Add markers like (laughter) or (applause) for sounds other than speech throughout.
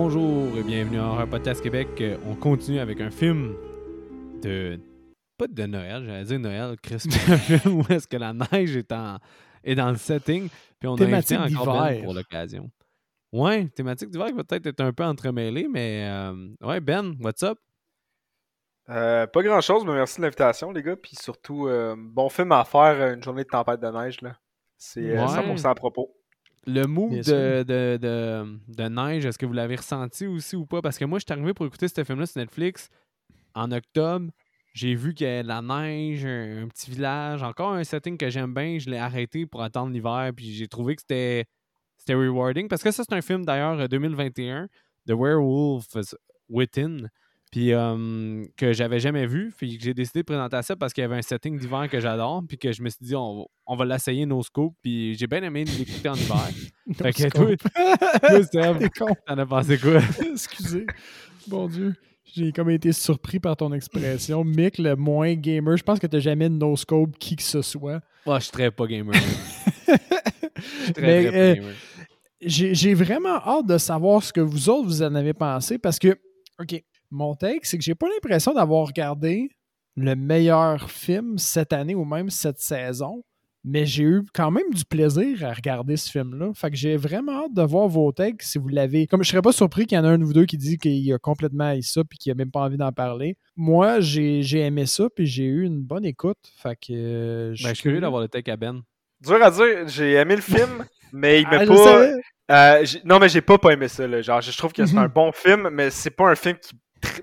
Bonjour et bienvenue à Horror Podcast Québec. On continue avec un film de. Pas de Noël, j'allais dire Noël, Christmas, (laughs) un film où est-ce que la neige est, en, est dans le setting. Puis on a invité Thématique encore Ben d'hiver. pour l'occasion. Ouais, thématique d'hiver qui va peut-être être un peu entremêlée, mais euh, ouais, Ben, what's up? Euh, pas grand chose, mais merci de l'invitation, les gars. Puis surtout, euh, bon film à faire une journée de tempête de neige. là. C'est Ouais. 100% à propos. Le Bien de, de, de, de neige, est-ce que vous l'avez ressenti aussi ou pas? Parce que moi, je suis arrivé pour écouter ce film-là sur Netflix en octobre. J'ai vu qu'il y avait de la neige, un, un petit village, encore un setting que j'aime bien. Je l'ai arrêté pour attendre l'hiver, puis j'ai trouvé que c'était c'était rewarding. Parce que ça, c'est un film d'ailleurs euh, 2021, The Werewolf Within, puis euh, que j'avais jamais vu. Puis que j'ai décidé de présenter ça parce qu'il y avait un setting d'hiver que j'adore, puis que je me suis dit, on, on va l'essayer nos scopes, puis j'ai bien aimé l'écouter en hiver. (laughs) Fait que toi, (laughs) t'en as pensé quoi? (laughs) Excusez. Bon Dieu. J'ai comme été surpris par ton expression. Mick, le moins gamer, je pense que t'as jamais de no-scope qui que ce soit. Oh, je suis très pas gamer. Je suis très, Mais, très pas euh, gamer. J'ai j'ai vraiment hâte de savoir ce que vous autres vous en avez pensé parce que, OK, mon take, c'est que j'ai pas l'impression d'avoir regardé le meilleur film cette année ou même cette saison, mais j'ai eu quand même du plaisir à regarder ce film-là. Fait que j'ai vraiment hâte de voir vos takes si vous l'avez. Comme je serais pas surpris qu'il y en a un de vous deux qui dit qu'il a complètement haï ça puis qu'il a même pas envie d'en parler. Moi, j'ai j'ai aimé ça puis j'ai eu une bonne écoute. Fait que. euh, Ben, je suis curieux d'avoir le tech à Ben. Dur à dire, j'ai aimé le film, (laughs) mais il Ah, m'a je pas. euh, non, mais j'ai pas pas aimé ça. Là. Genre, je trouve que c'est (laughs) un bon film, mais c'est pas un film qui,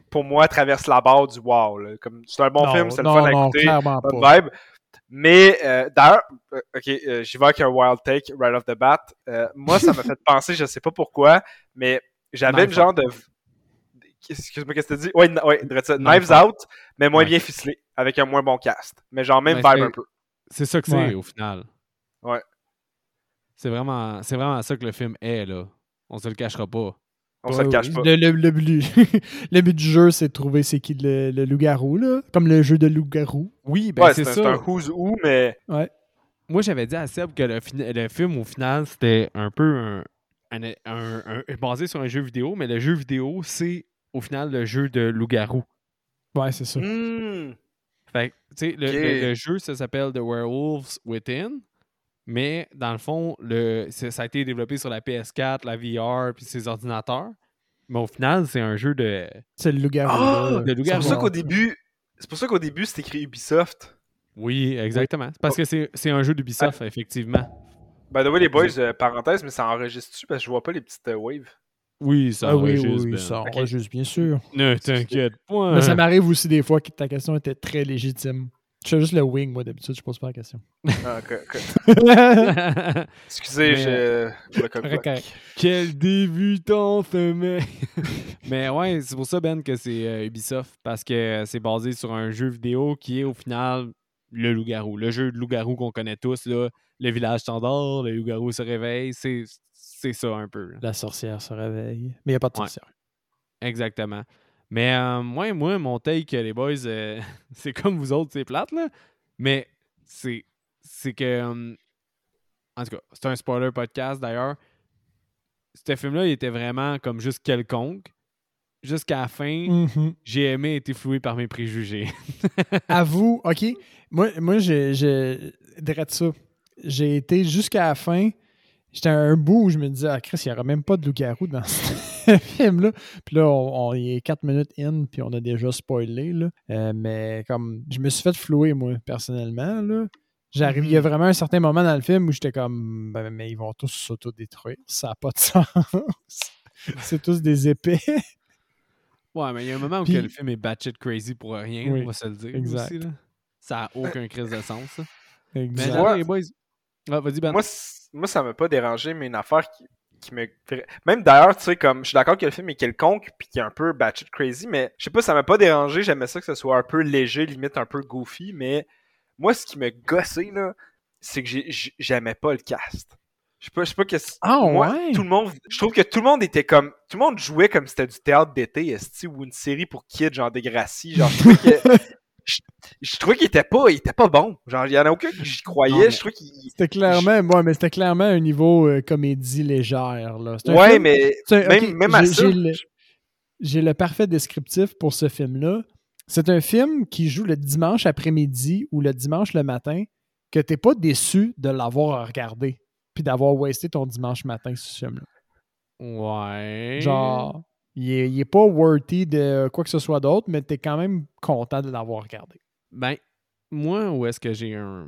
pour moi, traverse la barre du wow. là. Comme, c'est un bon Non, film, c'est le non, fun à non, écouter. bonne pas. vibe. Mais euh, d'ailleurs, euh, ok, euh, j'y vais avec un wild take right off the bat. Euh, moi, ça m'a (laughs) fait penser, je sais pas pourquoi, mais j'avais Knives genre de. Excuse-moi, qu'est-ce que tu dis? Ouais, ouais, ça, Knives Out, mais moins Ouais. bien ficelé, avec un moins bon cast. Mais genre même Ben, vibe un peu. C'est ça que c'est Ouais. au final. Ouais. C'est vraiment, c'est vraiment ça que le film est, là. On se le cachera pas. On se le Ouais, cache oui. pas. Le, le- le but, (laughs) le but du jeu, c'est de trouver c'est qui le, le loup-garou, là. Comme le jeu de loup-garou. Oui, ben ouais, c'est un, ça. c'est un who's who, mais Moi, j'avais dit à Seb que le, film, au final, c'était un peu un, un- un- un- basé sur un jeu vidéo, mais le jeu vidéo, c'est au final le jeu de loup-garou. Ouais, c'est ça. hmm, Fait tu sais, le, le- le jeu, ça s'appelle The Werewolves Within. Mais dans le fond, le, ça a été développé sur la PS4, la VR, puis ses ordinateurs. Mais au final, c'est un jeu de. C'est le loup-garou. Ah, c'est pour ça qu'au début, c'est pour ça qu'au début c'est écrit Ubisoft. Oui, exactement. C'est parce que c'est, c'est un jeu d'Ubisoft, effectivement. By the way, les boys, euh, parenthèse, mais ça enregistre-tu? Parce que je vois pas les petites euh, waves. Oui, ça Ah oui, enregistre, oui, Ben. ça enregistre, bien sûr. Ne t'inquiète pas. Mais ça m'arrive aussi des fois que ta question était très légitime. Je fais juste le wing, moi, d'habitude, je pose pas la question. Ah, ok, ok. (laughs) Excusez, Mais, je. le Ok. Quel débutant ce mec! Mais ouais, c'est pour ça, Ben, que c'est euh, Ubisoft. Parce que c'est basé sur un jeu vidéo qui est au final le loup-garou. Le jeu de loup-garou qu'on connaît tous, là. Le village s'endort, le loup-garou se réveille. C'est, c'est ça un peu. là. La sorcière se réveille. Mais il n'y a pas de Ouais. sorcière. Exactement. Mais euh, moi, moi, mon take, les boys, euh, (laughs) c'est comme vous autres, c'est plate, là. Mais c'est, c'est que. euh, en tout cas, c'est un spoiler podcast d'ailleurs. Ce film-là, il était vraiment comme juste quelconque. Jusqu'à la fin, Mhm. j'ai aimé être floué par mes préjugés. (laughs) Avoue, OK? Moi, moi j'ai. j'ai- Drette ça. J'ai été jusqu'à la fin. J'étais à un bout où je me disais, ah, Chris, il n'y aura même pas de loup-garou dans ce (laughs) film-là. Puis là, on, on y est 4 minutes in, puis on a déjà spoilé. Là. Euh, mais comme, je me suis fait flouer, moi, personnellement. Là. J'arrive, il y a vraiment un certain moment dans le film où j'étais comme, ben, mais ils vont tous s'autodétruire. Ça n'a pas de sens. (laughs) C'est tous des épées. Ouais, mais il y a un moment où Puis- que le film est batshit crazy pour rien, Oui, on va se le dire. exact. Aussi, là. Ça n'a aucun crise de sens. ça. Mais (laughs) Exact. là, Ouais. les boys. Ah, vas-y, Ben. Moi, moi, ça m'a pas dérangé, mais une affaire qui, qui me. Même d'ailleurs, tu sais, comme. Je suis d'accord que le film est quelconque, puis qu'il est un peu batshit crazy, mais je sais pas, ça m'a pas dérangé. J'aimais ça que ce soit un peu léger, limite un peu goofy, mais moi, ce qui m'a gossé, là, c'est que j'aimais pas le cast. Je sais pas, je sais pas que. Ah, moi, ouais? tout le monde. Je trouve que tout le monde était comme. Tout le monde jouait comme si c'était du théâtre d'été, esti, ou une série pour kids, genre Degrassi. Genre, je trouvais (laughs) que. Je, je trouvais qu'il était pas, il était pas bon. Genre, il y en a aucun que j'y croyais. Non, mais- Je trouvais qu'il. C'était clairement, ouais, mais c'était clairement un niveau euh, comédie légère. Là. Un Ouais, film- mais un- même, même à j'ai- ça. j'ai le- J'ai le parfait descriptif pour ce film-là. C'est un film qui joue le dimanche après-midi ou le dimanche le matin, que t'es pas déçu de l'avoir regardé, puis d'avoir wasté ton dimanche matin sur ce film-là. Ouais. Genre, il est, il est pas worthy de quoi que ce soit d'autre, mais t'es quand même content de l'avoir regardé. Ben, moi, où est-ce que j'ai un,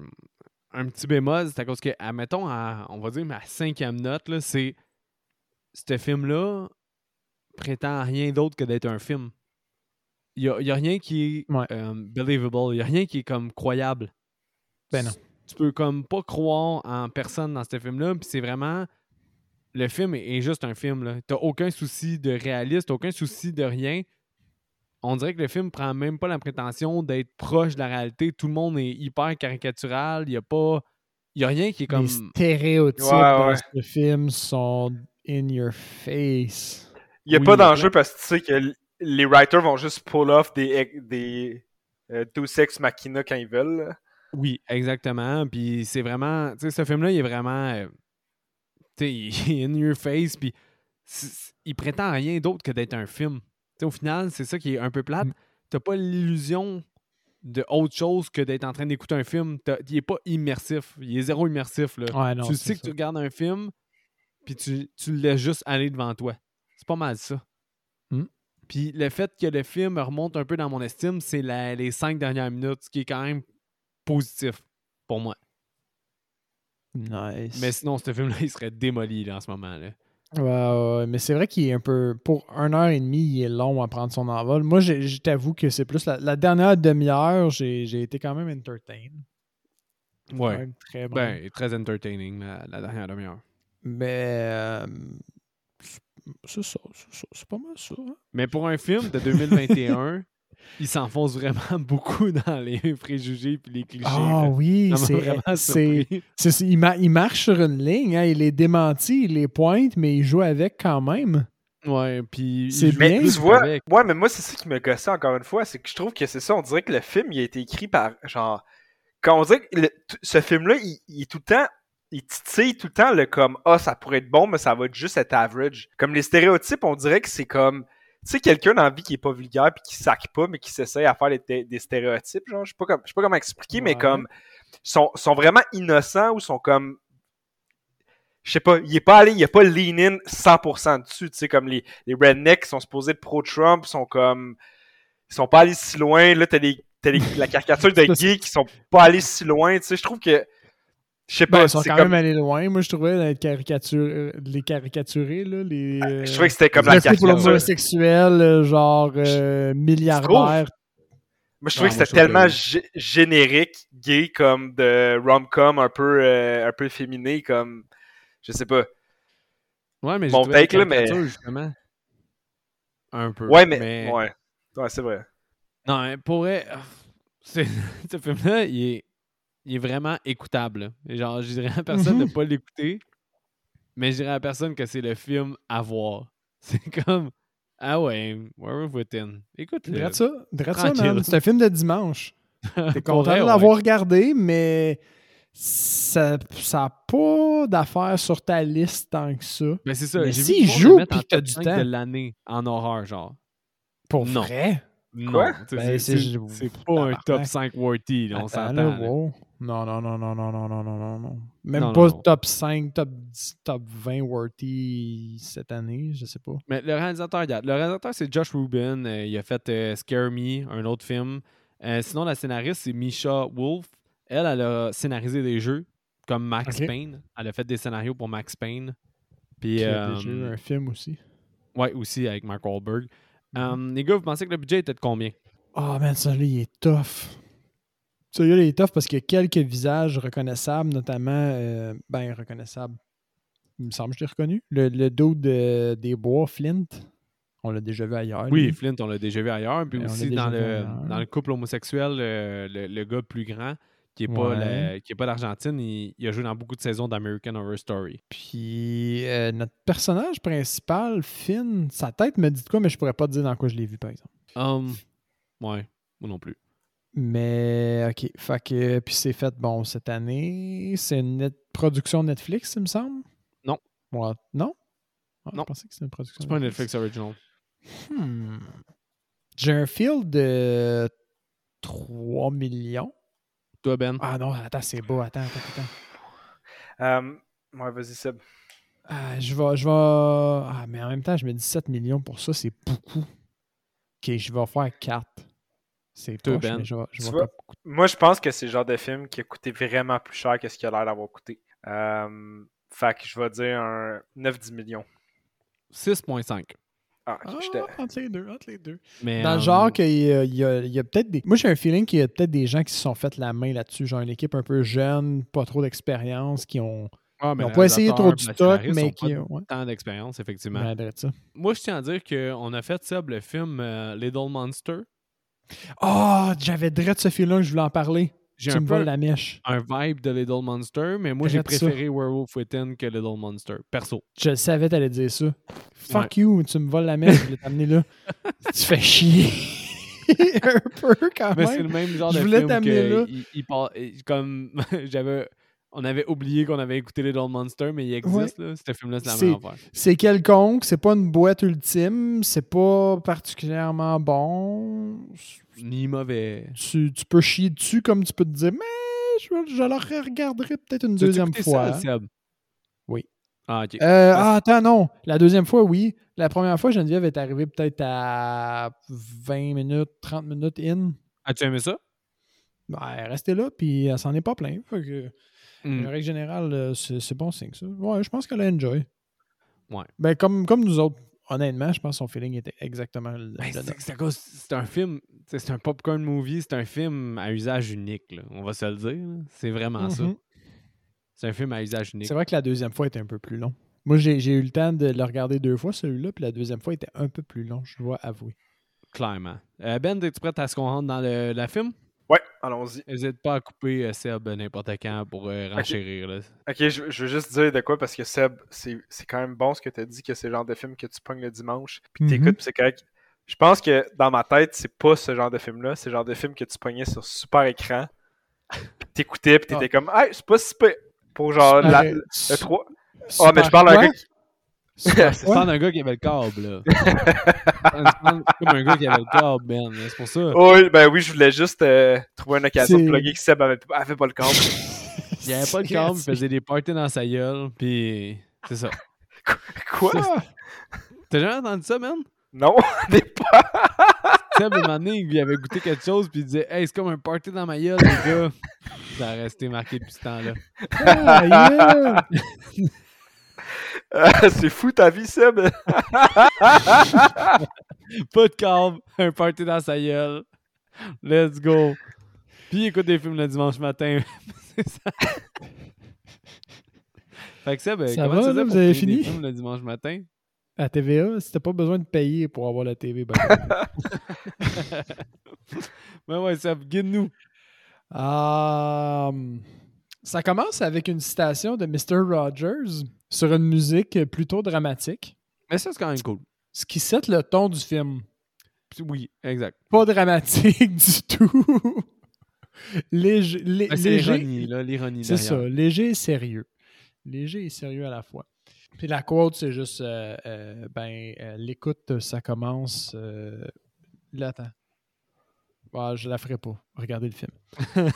un petit bémol, c'est à cause que, admettons, à- on va dire ma cinquième note, c'est ce film-là prétend à rien d'autre que d'être un film. Il n'y a, a rien qui est Ouais. euh, believable. Il n'y a rien qui est comme croyable. Ben non. Tu peux comme pas croire en personne dans ce film-là. Puis c'est vraiment. Le film est, juste un film. là. T'as aucun souci de réaliste, aucun souci de rien. On dirait que le film prend même pas la prétention d'être proche de la réalité. Tout le monde est hyper caricatural. Il y a pas. Il y a rien qui est comme. Les stéréotypes Ouais, dans ouais. ce film sont in your face. Il n'y a Oui, pas il y a d'enjeu parce que tu sais que les writers vont juste pull off des, des euh, Deus Ex Machina quand ils veulent. Oui, exactement. Puis c'est vraiment. Tu sais, ce film-là, il est vraiment. euh, il est (laughs) in your face. Puis il prétend rien d'autre que d'être un film. Au final, c'est ça qui est un peu plate. Mm. T'as pas l'illusion de autre chose que d'être en train d'écouter un film. Il est pas immersif. Il est zéro immersif. Là. Ouais, non, tu sais que ça. tu regardes un film, puis tu, tu le laisses juste aller devant toi. C'est pas mal ça. Hmm. Puis le fait que le film remonte un peu dans mon estime, c'est les cinq dernières minutes, ce qui est quand même positif pour moi. Nice. Mais sinon, ce film-là, il serait démoli là, en ce moment. Là. Ouais, ouais, mais c'est vrai qu'il est un peu. Pour une heure et demie, il est long à prendre son envol. Moi, je t'avoue que c'est plus la, la dernière demi-heure, j'ai été quand même entertain. Ouais. même très bon. Ben, très entertaining la, la dernière demi-heure. Mais. euh, c'est ça, c'est ça, c'est pas mal ça. hein. Mais pour un film de 2021, (laughs) il s'enfonce vraiment (laughs) beaucoup dans les (laughs) préjugés puis les clichés. Ah là. oui, c'est. il, ma- il marche sur une ligne, hein, il les démentit, il les pointe, mais il joue avec quand même. Ouais, puis. C'est bien. Tu vois, avec. ouais, mais moi, c'est ça qui me gossait encore une fois, c'est que je trouve que c'est ça, on dirait que le film, il a été écrit par, genre, quand on dirait que le- ce film-là, il, il est tout le temps, il titille tout le temps le comme, ah, ça pourrait être bon, mais ça va être juste être average. Comme les stéréotypes, on dirait que c'est comme, sais, quelqu'un dans la vie qui est pas vulgaire puis qui sac pas, mais qui s'essaye à faire des, des stéréotypes, genre, je sais pas, comme, je sais pas comment expliquer, mais comme, sont, sont vraiment innocents ou sont comme, je sais pas, il est pas allé, il a pas lean in 100% dessus, tu sais, comme les, les rednecks qui sont supposés être pro-Trump sont comme, ils sont pas allés si loin, là, t'as les, t'as les, la caricature de (laughs) gays qui sont pas allés si loin, tu sais, je trouve que, je sais Ben, pas, ils sont quand comme, même allés loin. Moi, je trouvais caricature, euh, de les caricaturer, là, les. euh, je trouvais que c'était comme la caricature. homosexuel, euh, genre euh, milliardaire. Moi, je trouvais Ah, que c'était tellement que- gé- générique, gay, comme de rom-com un peu, euh, un peu féminé, comme, je sais pas. Ouais, mais Mon take, là, mais- justement. Un peu. Ouais, mais, ouais. Ouais, c'est vrai. Non, mais pour vrai, euh, c'est- (laughs) ce film-là, il est, il est vraiment écoutable. Genre, je dirais à personne de Mhm. pas l'écouter, mais je dirais à personne que c'est le film à voir. (laughs) C'est comme, ah ouais, Werewolf Within. Écoute-le. Drette ça, ça. C'est un film de dimanche. (laughs) T'es content vrai, de ouais. l'avoir regardé, mais ça n'a pas d'affaires sur ta liste tant que ça. Mais c'est ça. Mais s'il joue, le puis que t'as du 5 temps. de l'année en horreur, genre. Pour Non. vrai? Non, Ben, c'est- pas un top 5 worthy, là, on s'entend. wow. Non, non, non, non, non, non, non, non, non, non. Même Non, pas non, top 5, top 10, top 20 worthy cette année, je sais pas. Mais le réalisateur, regarde, le réalisateur, c'est Josh Rubin. Euh, il a fait euh, Scare Me, un autre film. Euh, sinon, la scénariste, c'est Misha Wolf. Elle, elle a scénarisé des jeux comme Max. Payne. Elle a fait des scénarios pour Max Payne. Puis, Qui a déjà eu un film aussi. ouais, aussi avec Mark Wahlberg. Euh, les gars, vous pensez que le budget était de combien? Oh man, celui-là, il est tough. Celui-là, il est tough parce qu'il y a quelques visages reconnaissables, notamment, euh, ben, reconnaissables. Il me semble que je l'ai reconnu. Le, le dos de- des bois, Flint, on l'a déjà vu ailleurs. Oui, lui. Flint, on l'a déjà vu ailleurs. Puis l'a aussi dans le, dans le couple homosexuel, le, le- le gars plus grand, qui n'est pas, Ouais. d'Argentine, il, il a joué dans beaucoup de saisons d'American Horror Story. Puis euh, notre personnage principal, Finn, sa tête me dit de quoi, mais je pourrais pas te dire dans quoi je l'ai vu, par exemple. Um, ouais, moi non plus. Mais, OK. Fait que, puis c'est fait, bon, cette année. C'est une net- production Netflix, il me semble? Non. Non? Ah, Non. Je pensais que c'était une production C'est pas un Netflix original. Hmm. J'ai un field de 3 millions. Toi, Ben? Ah non, attends, c'est beau. Attends, attends, attends. Euh, ouais, vas-y, Seb. Ah, je vais, je vais. Ah, mais en même temps, je me dis 7 millions pour ça, c'est beaucoup. Ok, je vais faire 4. C'est poche, Ben. je vois? pas. Moi, je pense que c'est le genre de film qui a coûté vraiment plus cher que ce qu'il a l'air d'avoir coûté. Euh, fait que je vais dire un 9-10 millions. 6.5. Ah, Ah, entre les deux, entre les deux. Mais, Dans le euh, genre qu'il y a, il y a- il y a peut-être des. Moi, j'ai un feeling qu'il y a peut-être des gens qui se sont fait la main là-dessus. Genre une équipe un peu jeune, pas trop d'expérience, qui ont. ah, Ils mais pas essayé trop réalisateur, stock, mais ont qui. pas Ouais. tant d'expérience, effectivement. Ça. Moi, je tiens à dire qu'on a fait, Seb, le film euh, Little Monster. Ah, j'avais direct ce film-là, je voulais en parler. J'ai Tu un me peu voles la mèche. un vibe de Little Monster, mais moi, j'ai ça. préféré Werewolf Within que Little Monster, perso. Je savais t'allais dire ça. Fuck you, tu me voles la mèche, je voulais t'amener là. (laughs) tu fais chier. (laughs) un peu quand Mais c'est même. le même genre Je de voulais film t'amener que là. il, il part- il- comme (laughs) j'avais on avait oublié qu'on avait écouté Little Monster mais il existe là, ce film là c'est la même affaire. C'est quelconque, c'est pas une boîte ultime, c'est pas particulièrement bon. Ni mauvais. Tu, tu peux chier dessus comme tu peux te dire, mais je, je le regarderai peut-être une Tu deuxième fois. ça? Oui. Ah OK. Euh, ah, attends, non. La deuxième fois, oui. La première fois, Geneviève est arrivée peut-être à 20 minutes, 30 minutes in. As-tu aimé ça? Ben, elle est restée là, puis elle s'en est pas plein. Fait que, Hmm. En règle générale, euh, c'est c'est bon signe, ça. Ouais, je pense qu'elle a enjoy. Ouais. Ben, comme, comme nous autres, honnêtement, je pense que son feeling était exactement le, Ben, c'est un film, c'est un popcorn movie, c'est un film à usage unique, là, on va se le dire. C'est vraiment ça. Mhm. C'est un film à usage unique. C'est vrai que la deuxième fois était un peu plus long. Moi, j'ai j'ai eu le temps de le regarder deux fois, celui-là, puis la deuxième fois était un peu plus long, je dois avouer. Clairement. Euh, ben, es-tu prêt à ce qu'on rentre dans le, la film? Ouais, allons-y. N'hésite pas à couper euh, Seb n'importe quand pour euh, renchérir. là. Ok, je, je veux juste dire de quoi parce que Seb, c'est c'est quand même bon ce que tu as dit que c'est le genre de film que tu pognes le dimanche puis que Mhm. t'écoutes puis c'est correct. Je pense que dans ma tête, c'est pas ce genre de film-là. C'est le genre de film que tu pognais sur super écran. Puis t'écoutais puis t'étais comme, hey, c'est pas si pire. Pour genre la, le 3. Oh, super mais je parle à un quoi? gars qui. C'est (laughs) pas un gars qui avait le câble, là. C'est comme un gars qui avait le câble, Ben. C'est pour ça. Oui, ben oui, je voulais juste euh, trouver une occasion de plugger que Seb avait, avait pas le câble. (laughs) Il avait pas le câble, il faisait des parties dans sa gueule, puis c'est ça. (laughs) Quoi? T'as jamais entendu ça, man? Non, n'est pas. Seb, un moment donné, il avait goûté quelque chose, puis il disait Hey, c'est comme un party dans ma gueule, les gars. Ça a resté marqué depuis ce temps-là. Ah, yeah! Euh, (laughs) c'est fou ta vie, Seb. (laughs) Pas de câble, un party dans sa gueule. Let's go. Puis écoute des films le dimanche matin. (laughs) c'est ça. Fait que Seb, Ça comment va, tu faisais là, vous avez payer des fini? films le dimanche matin? À TVA, c'était pas besoin de payer pour avoir la TV. ben. Ben ouais, Seb, guide-nous. Euh, ça commence avec une citation de Mr. Rogers sur une musique plutôt dramatique, Mais ça, c'est quand même cool. ce qui set le ton du film. Oui, exact. Pas dramatique (laughs) du tout. Léger, lé- Ben, l'ironie, C'est ça, léger et sérieux. Léger et sérieux à la fois. Puis la quote, c'est juste, euh, euh, ben, euh, l'écoute, ça commence. Là, attends. Ah, je la ferai pas. Regardez le film. (laughs)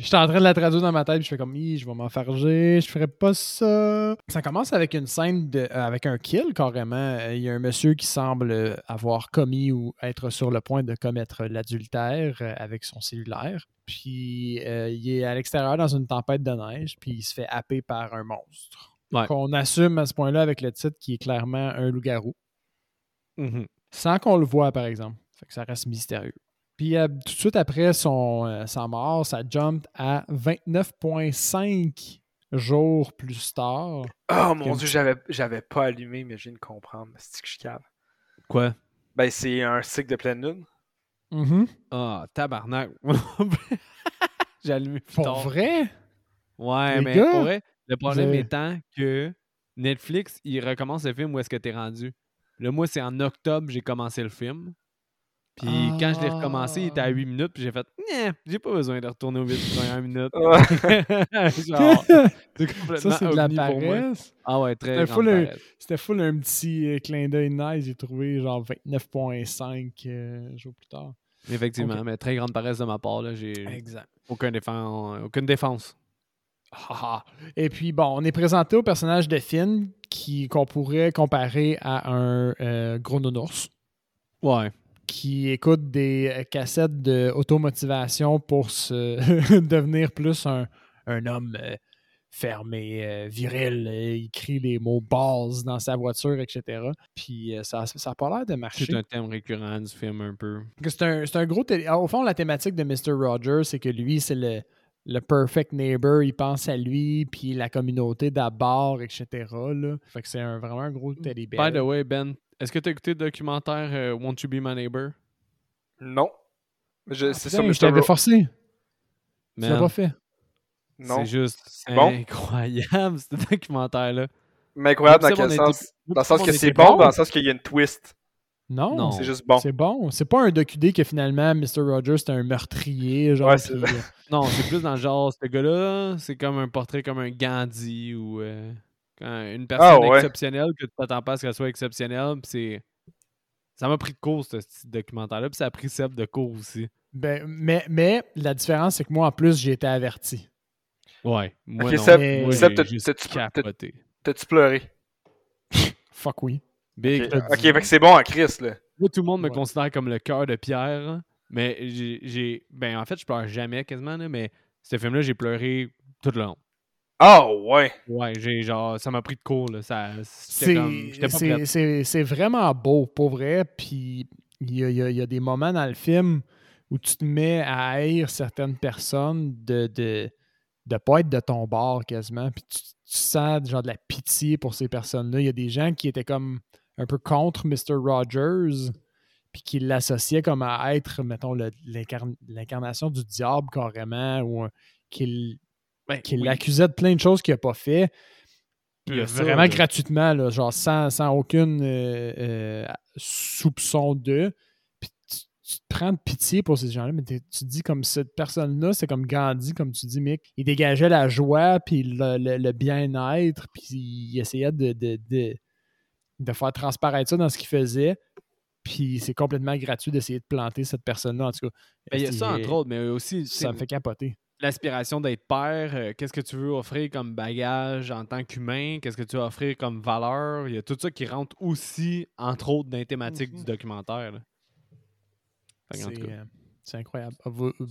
J'étais en train de la traduire dans ma tête, puis je fais comme, je vais m'enfarger, je ferai pas ça. Ça commence avec une scène, de, euh, avec un kill carrément. Il y a un monsieur qui semble euh, avoir commis ou être sur le point de commettre l'adultère euh, avec son cellulaire. Puis euh, il est à l'extérieur dans une tempête de neige, puis il se fait happer par un monstre. Ouais. Qu'on assume à ce point-là avec le titre qui est clairement un loup-garou. Mhm. Sans qu'on le voit, par exemple. Fait que ça reste mystérieux. Puis euh, tout de suite après son, euh, sa mort, ça jump à 29,5 jours plus tard. Oh mon dieu, j'avais, j'avais pas allumé, mais je viens de comprendre. C'est que je suis cave. Quoi? Ben, c'est un cycle de pleine lune. Mhm. Ah, tabarnak. (laughs) J'ai allumé plus Pour tard. vrai? Ouais, Les mais gars, pour vrai, le problème étant que Netflix, il recommence le film où est-ce que t'es rendu. Là, moi, c'est en octobre j'ai commencé le film. Puis quand je l'ai recommencé, il était à Ah. 8 minutes, puis j'ai fait, j'ai pas besoin de retourner aux 8 premières minutes. (laughs) Ouais. (laughs) Genre, c'est complètement Ça, c'est de la ovni pour moi. paresse. Ah ouais, très C'était full un- paresse. C'était full un petit euh, clin d'œil nice. J'ai trouvé genre 29.5 euh, jours plus tard. Effectivement, mais très grande paresse de ma part. Là, j'ai Exact. aucun défense, aucune défense. Ah, ah. Et puis, bon, on est présenté au personnage de Finn qu'on pourrait comparer à un euh, gros nounours Ouais. Qui écoute des euh, cassettes d'automotivation pour se (laughs) devenir plus un, un homme euh, fermé, euh, viril. euh, Il crie les mots balls dans sa voiture, etc. Puis ça n'a pas l'air de marcher. C'est un thème récurrent du film un peu. C'est un, c'est un gros. Au fond, la thématique de Mr. Rogers, c'est que lui, c'est le, le perfect neighbor. Il pense à lui, puis la communauté d'abord, etc. Là. Fait que c'est un- vraiment un gros teddy bear. By the way, Ben, est-ce que tu as écouté le documentaire euh, Won't You Be My Neighbor? Non. Je- Ah, c'est putain, ça, je t'avais forcé. Tu l'as Man, pas fait. Non. C'est juste bon? incroyable, (laughs) ce documentaire-là. Mais incroyable dans quel était- sens? Dans le sens que c'est bon. bon, dans le sens qu'il y a une twist? Non, Non. C'est juste bon. C'est bon. C'est pas un docu que finalement Mr. Rogers c'est un meurtrier. Genre, Ouais, c'est puis, vrai. euh, Non, c'est plus dans le genre, ce gars-là, c'est comme un portrait comme un Gandhi ou euh, quand une personne Ah, ouais. exceptionnelle que tu t'attends pas à ce qu'elle soit exceptionnelle. C'est. Ça m'a pris de cours, ce petit documentaire-là. Puis ça a pris Seb de cours aussi. ben, mais, mais la différence, c'est que moi, en plus, j'ai été averti. Ouais. Moi, Ok, non. Seb, Moi, Seb, j'ai t'as- juste t'as-tu- capoté. T'as-tu pleuré? Fuck oui. Big. Ok, te ok, dis. fait que c'est bon en Chris, là. Moi, tout le monde me Ouais. considère comme le cœur de pierre. hein. Mais j'ai- j'ai. Ben, en fait, je pleure jamais quasiment, là, mais ce film-là, j'ai pleuré tout le long. Ah, ouais. Ouais, j'ai genre. Ça m'a pris de cours, là. Ça, C'est comme. J'étais pas c'est- prêt. c'est- c'est vraiment beau, pour vrai. Puis il y a, il y a- il y a des moments dans le film où tu te mets à haïr certaines personnes de de de pas être de ton bord quasiment. Puis tu, tu sens genre de la pitié pour ces personnes-là. Il y a des gens qui étaient comme un peu contre Mr. Rogers puis qui l'associaient comme à être, mettons, le- l'incarn- l'incarnation du diable carrément, ou qu'il Ben, qu'il oui. l'accusait de plein de choses qu'il n'a pas fait. Il y a ça, vraiment là. gratuitement, là, genre sans, sans aucune euh, euh, soupçon de. Puis tu, tu te prends de pitié pour ces gens-là, mais tu te dis comme cette personne-là, c'est comme Gandhi, comme tu dis, Mick. Il dégageait la joie, puis le, le- le bien-être, puis il essayait de, de, de, de faire transparaître ça dans ce qu'il faisait. Puis c'est complètement gratuit d'essayer de planter cette personne-là, en tout cas. Ben, il y a ça, entre autres, mais aussi, Ça me fait capoter. L'aspiration d'être père, euh, qu'est-ce que tu veux offrir comme bagage en tant qu'humain, qu'est-ce que tu veux offrir comme valeur, il y a tout ça qui rentre aussi, entre autres, dans les thématiques Mhm. du documentaire. C'est euh, c'est incroyable. Vos- euh,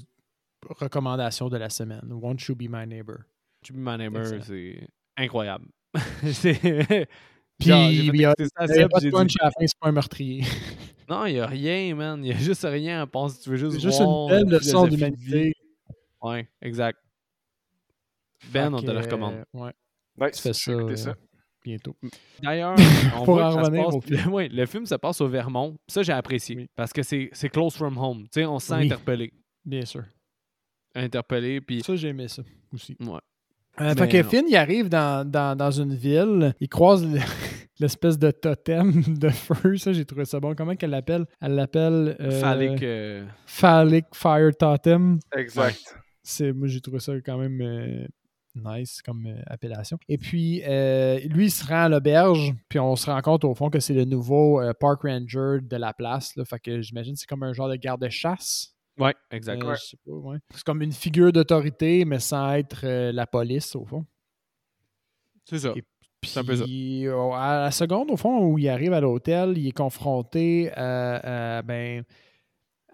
recommandations de la semaine. Won't you be my neighbor? To Be My Neighbor, c'est incroyable. (laughs) c'est... Puis, il y a- pas de punch à la fin, c'est pas un meurtrier. Non, il n'y a rien, man. Il n'y a juste rien à penser. Tu veux juste C'est juste voir une belle leçon d'humanité. Ouais, exact. Ben, Fait on te que, le recommande. Ouais, Ouais, tu fais ça, euh, ça. bientôt. D'ailleurs, (laughs) on voit en que ça se revenir passe- au film. (laughs) Ouais, le film se passe au Vermont. Ça, j'ai apprécié. Oui. Parce que c'est c'est close from home. Tu sais, on se sent Oui. interpellé. Bien sûr. Interpellé, puis... Ça, j'ai aimé ça aussi. Ouais. Euh, fait que non. Finn, il arrive dans, dans, dans une ville, il croise le- (laughs) l'espèce de totem de feu. Ça, j'ai trouvé ça bon. Comment qu'elle l'appelle? Elle l'appelle... euh, Phallic... euh, Phallic Fire Totem. Exact. C'est, moi, j'ai trouvé ça quand même euh, nice comme euh, appellation. Et puis, euh, lui, il se rend à l'auberge, puis on se rend compte au fond que c'est le nouveau euh, park ranger de la place. Là, fait que j'imagine que c'est comme un genre de garde-chasse. Ouais, exact. Euh, Ouais. je sais pas, ouais. C'est comme une figure d'autorité, mais sans être euh, la police, au fond. C'est ça. Et C'est un peu ça. Puis, euh, à la seconde, au fond, où il arrive à l'hôtel, il est confronté à, à, ben,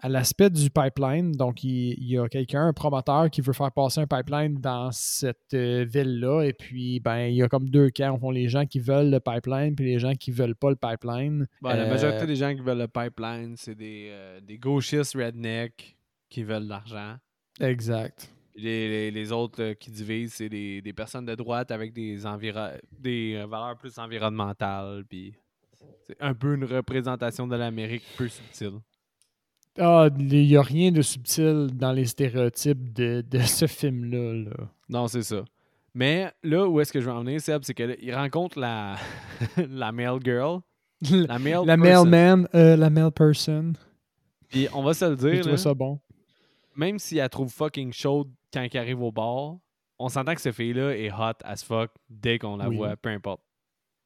à l'aspect du pipeline. Donc, il, il y a quelqu'un, un promoteur, qui veut faire passer un pipeline dans cette euh, ville-là. Et puis, ben, il y a comme deux camps. Fond, les gens qui veulent le pipeline, puis les gens qui veulent pas le pipeline. Bon, La Euh, majorité des gens qui veulent le pipeline, c'est des, euh, des gauchistes redneck qui veulent l'argent. Exact. Les, les- les autres euh, qui divisent, c'est des, des personnes de droite avec des, des euh, valeurs plus environnementales. Puis c'est un peu une représentation de l'Amérique peu subtile. Ah, il n'y a rien de subtil dans les stéréotypes de, de (laughs) ce film-là. là. Non, c'est ça. Mais là où est-ce que je veux en venir, Seb, c'est qu'il rencontre la, (laughs) la male girl. La male La person. mailman, euh, la mail person. Puis on va se le dire, trouvé là, ça bon. même si elle trouve fucking chaude quand elle arrive au bar, on s'entend que cette fille-là est hot as fuck dès qu'on la Oui. voit, peu importe.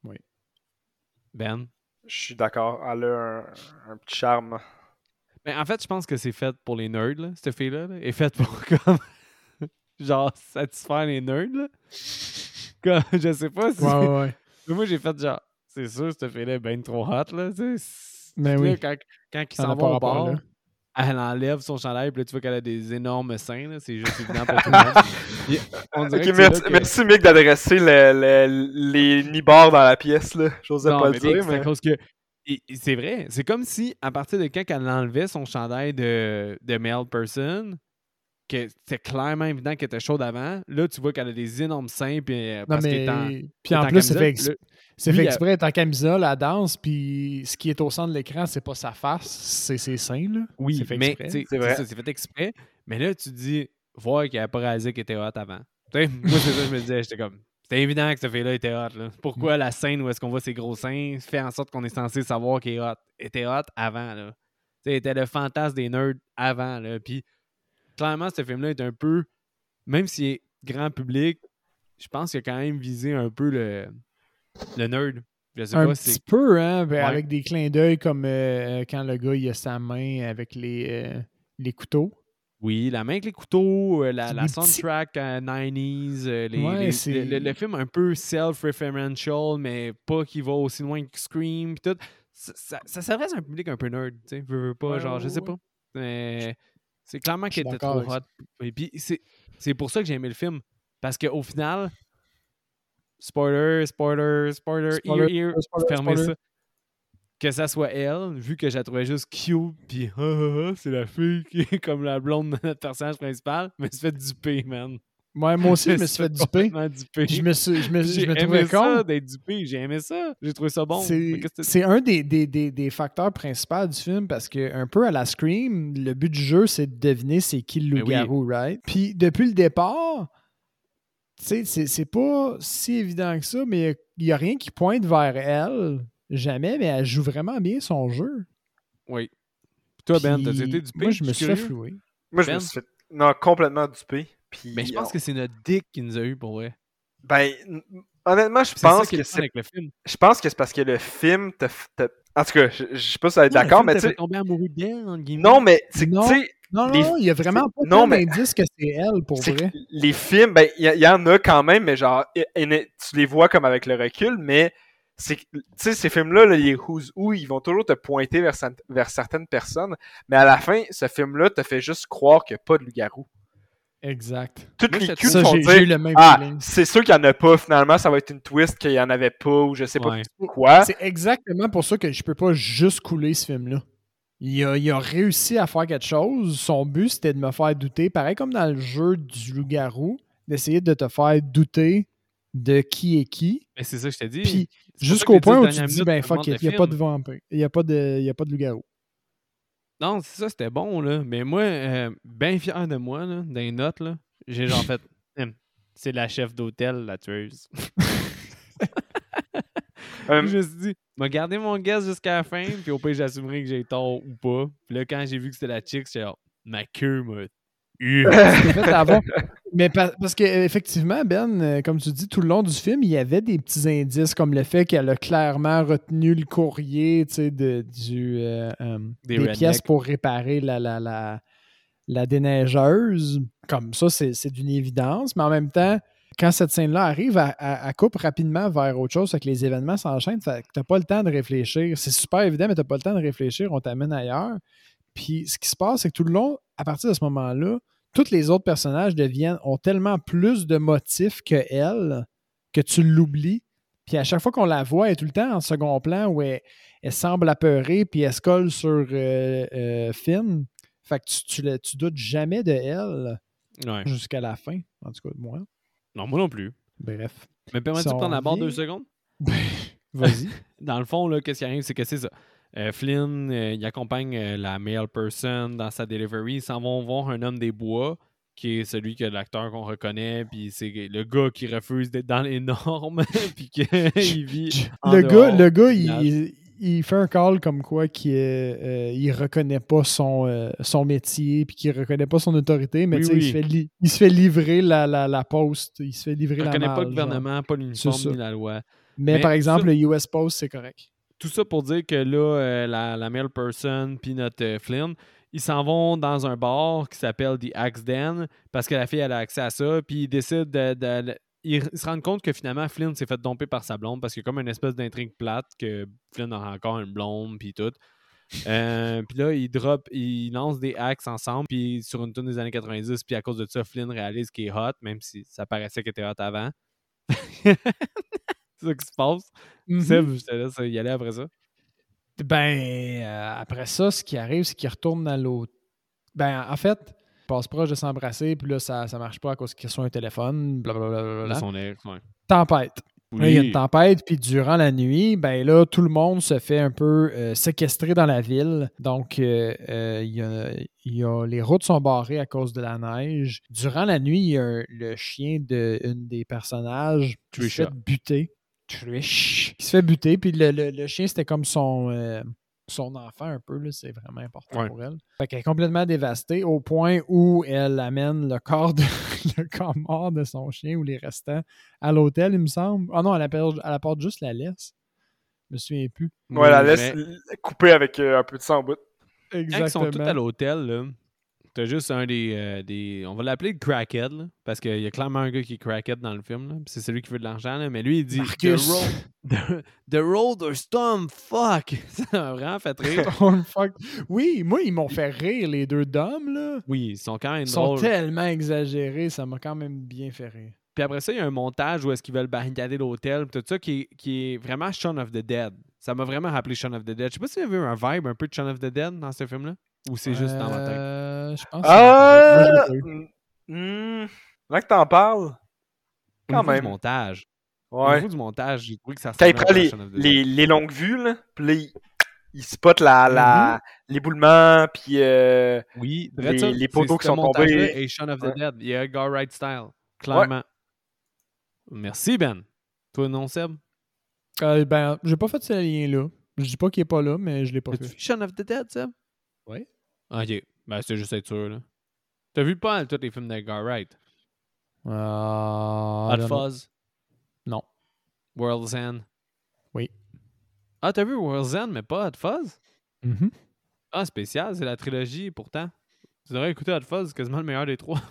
Oui. Ben? Je suis d'accord. Elle a un, un petit charme. Ben, en fait, je pense que c'est fait pour les nerds, là, cette fille-là. là. Elle est faite pour (laughs) comme. genre, satisfaire les nerds, là. Comme, je sais pas si. Ouais, ouais, ouais. Mais moi, j'ai fait genre, c'est sûr, cette fille-là est bien trop hot, là. Tu sais. Puis là, oui. Quand, quand ils s'en vont pas au là. elle enlève son chandail, puis là, tu vois qu'elle a des énormes seins, là. C'est juste évident pour tout le monde. (laughs) Puis, on merci, que- merci, Mick d'adresser le- le- les nibards dans la pièce. là. J'osais pas mais le dire, c'est à mais. cause que. C'est vrai. C'est comme si, à partir de quand elle enlevait son chandail de, de male person, que c'était clairement évident qu'elle était chaude avant. Là, tu vois qu'elle a des énormes seins. Puis, euh, parce qu'elle mais. est en- Puis est en en plus, c'est fait, lui, fait exprès, elle est en camisole, elle danse, puis ce qui est au centre de l'écran, c'est pas sa face, c'est ses seins, là. Oui, c'est fait mais C'est vrai. ça, c'est fait exprès. Mais là, tu te dis, voir qu'elle n'a pas réalisé qu'elle était hot avant. Tu sais, moi, c'est ça que je me disais. J'étais comme, c'était évident que cette fille-là était hot. Là. Pourquoi la scène où est-ce qu'on voit ses gros seins fait en sorte qu'on est censé savoir qu'elle est hot? Était hot avant. Là. Tu sais, elle était le fantasme des nerds avant. Là. Puis, clairement, ce film-là est un peu, même s'il est grand public, je pense qu'il a quand même visé un peu le, le nerd. Je sais Un pas petit peu, hein, ben, Ouais. avec des clins d'œil comme euh, quand le gars, il a sa main avec les, euh, les couteaux. Oui, la main avec les couteaux, euh, la, soundtrack euh, 90s, euh, les- Ouais, les- le, film un peu self-referential, mais pas qui va aussi loin que Scream. pis tout. Ça, ça, ça s'adresse à un public un peu nerd, tu sais, veux, veux pas, Ouais, genre, je ouais, sais pas. Mais c'est clairement qu'il était trop hot. Et puis c'est pour ça que j'ai aimé le film. Parce qu'au final, spoiler, spoiler, spoiler, Spoiler, ear, ear, spoiler. ça. Que ça soit elle, vu que je la trouvais juste cute, puis (laughs) ah, ah, ah, c'est la fille qui est comme la blonde de notre personnage principal, mais se fait duper, man. Ouais, moi aussi, (laughs) je me suis fait duper. Je me, suis, je me, je me aimé trouvais ça con. d'être dupé, j'ai aimé ça, j'ai trouvé ça bon. C'est- un des, des, des, des facteurs principaux du film parce que, un peu à la Scream, le but du jeu, c'est de deviner c'est qui le oui. loup-garou, right? Puis depuis le départ, tu sais, c'est- c'est pas si évident que ça, mais il n'y a rien qui pointe vers elle, jamais, mais elle joue vraiment bien son jeu. Oui. Toi, Ben, Puis t'as été dupé? Moi, je me suis fait flouer. Moi, je Ben? me suis fait. Non, complètement dupé. Puis, Mais je pense on- que c'est notre dick qui nous a eu pour vrai. Ben, honnêtement, je ça pense que c'est. avec le film. Je pense que c'est parce que le film te. En tout cas, je, je sais pas si êtes Non, le d'accord, mais tu sais. amoureux d'elle, guillemets. Non, mais Non. tu sais, Non, Les- non, il y a vraiment pas Non, tant mais- d'indices que c'est elle, pour vrai. les films, ben, il y, en a quand même, mais genre, tu les vois comme avec le recul, mais c'est tu sais, ces films-là, là, les Who's Who, ils vont toujours te pointer vers, vers certaines personnes, mais à la fin, ce film-là te fait juste croire qu'il n'y a pas de loup-garou. Exact. Toutes Moi, les cues Ça, font j'ai dire, le même ah, c'est sûr qu'il n'y en a pas, finalement, ça va être une twist qu'il n'y en avait pas, ou je sais pas quoi. C'est exactement pour ça que je peux pas juste couler ce film-là. Il a, il a réussi à faire quelque chose. Son but, c'était de me faire douter. Pareil comme dans le jeu du loup-garou, d'essayer de te faire douter de qui est qui. Mais c'est ça que je t'ai dit. Puis jusqu'au point où tu te dis, ben fuck it, il n'y a pas de vampire. Il n'y a pas de, il y a pas de loup-garou. Non, c'est ça, c'était bon, là. Mais moi, euh, bien fier de moi, là, dans les notes, là, j'ai genre fait, (laughs) Hum, c'est la chef d'hôtel, la tueuse. (laughs) Euh, je me suis dit, m'a gardé mon guess jusqu'à la fin, puis au pire, j'assumerai que j'ai tort ou pas. Puis là, quand j'ai vu que c'était la chick, j'étais genre, ma queue m'a (laughs) fait avoir. Mais pa- parce qu'effectivement, Ben, euh, comme tu dis, tout le long du film, il y avait des petits indices comme le fait qu'elle a clairement retenu le courrier tu sais, de, du, euh, euh, Des pièces pour réparer la, la, la, la déneigeuse. Comme ça, c'est c'est d'une évidence. Mais en même temps, quand cette scène-là arrive, elle, elle- elle coupe rapidement vers autre chose, fait que les événements s'enchaînent. Fait que t'as pas le temps de réfléchir. C'est super évident, mais t'as pas le temps de réfléchir. On t'amène ailleurs. Puis ce qui se passe, c'est que tout le long, à partir de ce moment-là, tous les autres personnages deviennent, ont tellement plus de motifs que elle que tu l'oublies. Puis à chaque fois qu'on la voit, elle est tout le temps en second plan où elle, elle semble apeurée, puis elle se colle sur euh, euh, Finn. Fait que tu, tu, le- tu doutes jamais de elle Ouais. jusqu'à la fin, en tout cas de moi. Non, moi non plus. Bref. Mais permets-tu de prendre la barre deux secondes? (laughs) Vas-y. Dans le fond, là, qu'est-ce qui arrive, c'est que c'est ça. Euh, Flynn, euh, il accompagne euh, la male person dans sa delivery. Ils s'en vont voir un homme des bois, qui est celui que l'acteur qu'on reconnaît, puis c'est le gars qui refuse d'être dans les normes, (laughs) puis qu'il vit en le, dehors, gars, le gars, il, il fait un call comme quoi qu'il il reconnaît pas son, son métier puis qu'il reconnaît pas son autorité, mais Oui, il, se fait li- il se fait livrer la, la, la poste, il se fait livrer la connais pas malle, le genre. gouvernement, pas l'uniforme ni la loi. Mais, Mais par exemple, ça- le US Post, c'est correct. Tout ça pour dire que là, euh, la, la male person puis notre euh, Flynn, ils s'en vont dans un bar qui s'appelle The Axe Den parce que la fille a accès à ça, puis ils décident de. ils se rendent compte que finalement Flynn s'est fait domper par sa blonde parce qu'il y a comme une espèce d'intrigue plate que Flynn a encore une blonde puis tout. Euh, (laughs) puis là, ils drop, ils lancent des axes ensemble, puis sur une tune des années 90, puis à cause de ça, Flynn réalise qu'il est hot, même si ça paraissait qu'il était hot avant. (laughs) c'est ça qui se passe. Mhm. Seb, je te laisse y aller après ça? Ben, euh, après ça, ce qui arrive, c'est qu'il retourne à l'autre. Ben, en fait, il passe proche de s'embrasser, puis là, ça, ça marche pas à cause qu'il reçoit un téléphone, blablabla. Son ouais. Tempête. Là, il y a une tempête, puis durant la nuit, ben là, tout le monde se fait un peu euh, séquestrer dans la ville. Donc, euh, euh, il y a, il y a- les routes sont barrées à cause de la neige. Durant la nuit, il y a un- le chien d'une des personnages qui se fait buter. Trish. Qui se fait buter, puis le, le- le chien, c'était comme son, euh, son enfant un peu. là. C'est vraiment important Ouais. pour elle. Fait qu'elle est complètement dévastée au point où elle amène le corps, de, (laughs) le corps mort de son chien ou les restants à l'hôtel, il me semble. Ah non, elle apporte, elle apporte juste la laisse. Je me souviens plus. Ouais, la laisse mais couper avec euh, un peu de sang au bout. Quand ils sont tous à Exactement. l'hôtel, là, t'as juste un des, euh, des. On va l'appeler le crackhead, là, parce qu'il y a clairement un gars qui est crackhead dans le film. C'est celui qui veut de l'argent, mais lui, il dit Marcus. The road, the, the road or storm, fuck! (laughs) Ça m'a vraiment fait rire. (laughs) Oh, fuck. Oui, moi, ils m'ont fait rire, les deux dames, là. Oui, ils sont quand même Ils sont tellement exagérés, ça m'a quand même bien fait rire. Puis après ça, il y a un montage où est-ce qu'ils veulent barricader l'hôtel, tout ça, qui est, qui est vraiment Shaun of the Dead. Ça m'a vraiment rappelé Shaun of the Dead. Je sais pas si vous avez un vibe un peu de Shaun of the Dead dans ce film-là, ou c'est juste dans ma tête? Euh, Je pense que Ah! pas eu. Hmm, Là que t'en parles. Au Quand niveau du montage. Au Ouais. niveau du montage, j'ai trouvé que ça ressemblait à les, les, les longues vues, là, puis là, il, il spot la, la, l'éboulement, puis euh, Oui, Les- ça, les poteaux qui sont tombés. Et Shaun of the Ouais. Dead. Il y a Edgar Wright style. Clairement. Merci, Ben. Toi, non, Seb? Euh, ben, j'ai pas fait ce lien-là. Je dis pas qu'il est pas là, mais je l'ai pas As-tu fait. vu Shaun of the Dead, Seb? Oui. Ok. Ben, c'est juste être sûr, là. T'as vu pas mal tous les films d'Edgar Wright? Ah, Hot. Fuzz? Non. World's End? Oui. Ah, t'as vu World's End, mais pas Hot Fuzz? Mhm. Ah, spécial, c'est la trilogie, pourtant. Tu devrais écouter Hot Fuzz, c'est quasiment le meilleur des trois.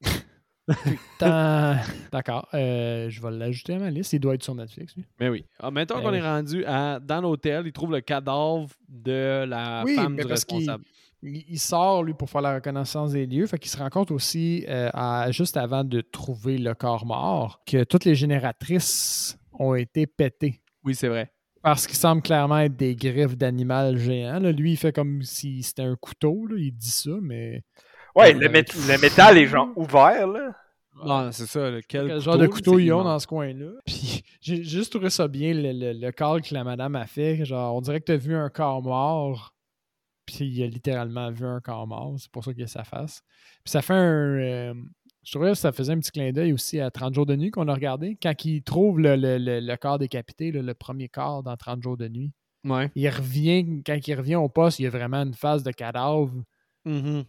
(laughs) D'accord. euh, je vais l'ajouter à ma liste. Il doit être sur Netflix, lui. Mais oui. Ah, mettons Ben qu'on oui. est rendu à, dans l'hôtel, il trouve le cadavre de la Oui, femme mais du parce responsable. Il, il sort, lui, pour faire la reconnaissance des lieux. Fait qu'il se rend compte aussi, euh, à- juste avant de trouver le corps mort, que toutes les génératrices ont été pétées. Oui, c'est vrai. Parce qu'il semble clairement être des griffes d'animal géant. là. Lui, il fait comme si c'était un couteau. là. Il dit ça, mais. ouais, Ouais, le, métal est genre ouvert, là. Ah, c'est ça. le- quel, Quel genre de couteau ils ont dans ce coin-là? Puis j'ai juste trouvé ça bien, le, le, le call que la madame a fait. Genre, on dirait que tu as vu un corps mort. Puis il a littéralement vu un corps mort. C'est pour ça qu'il a sa face. Puis ça fait un. euh, je trouvais que ça faisait un petit clin d'œil aussi à 30 jours de nuit qu'on a regardé. Quand il trouve le, le- le- le corps décapité, là, le premier corps dans 30 jours de nuit, Ouais. il revient, quand il revient au poste, il y a vraiment une face de cadavre Mhm.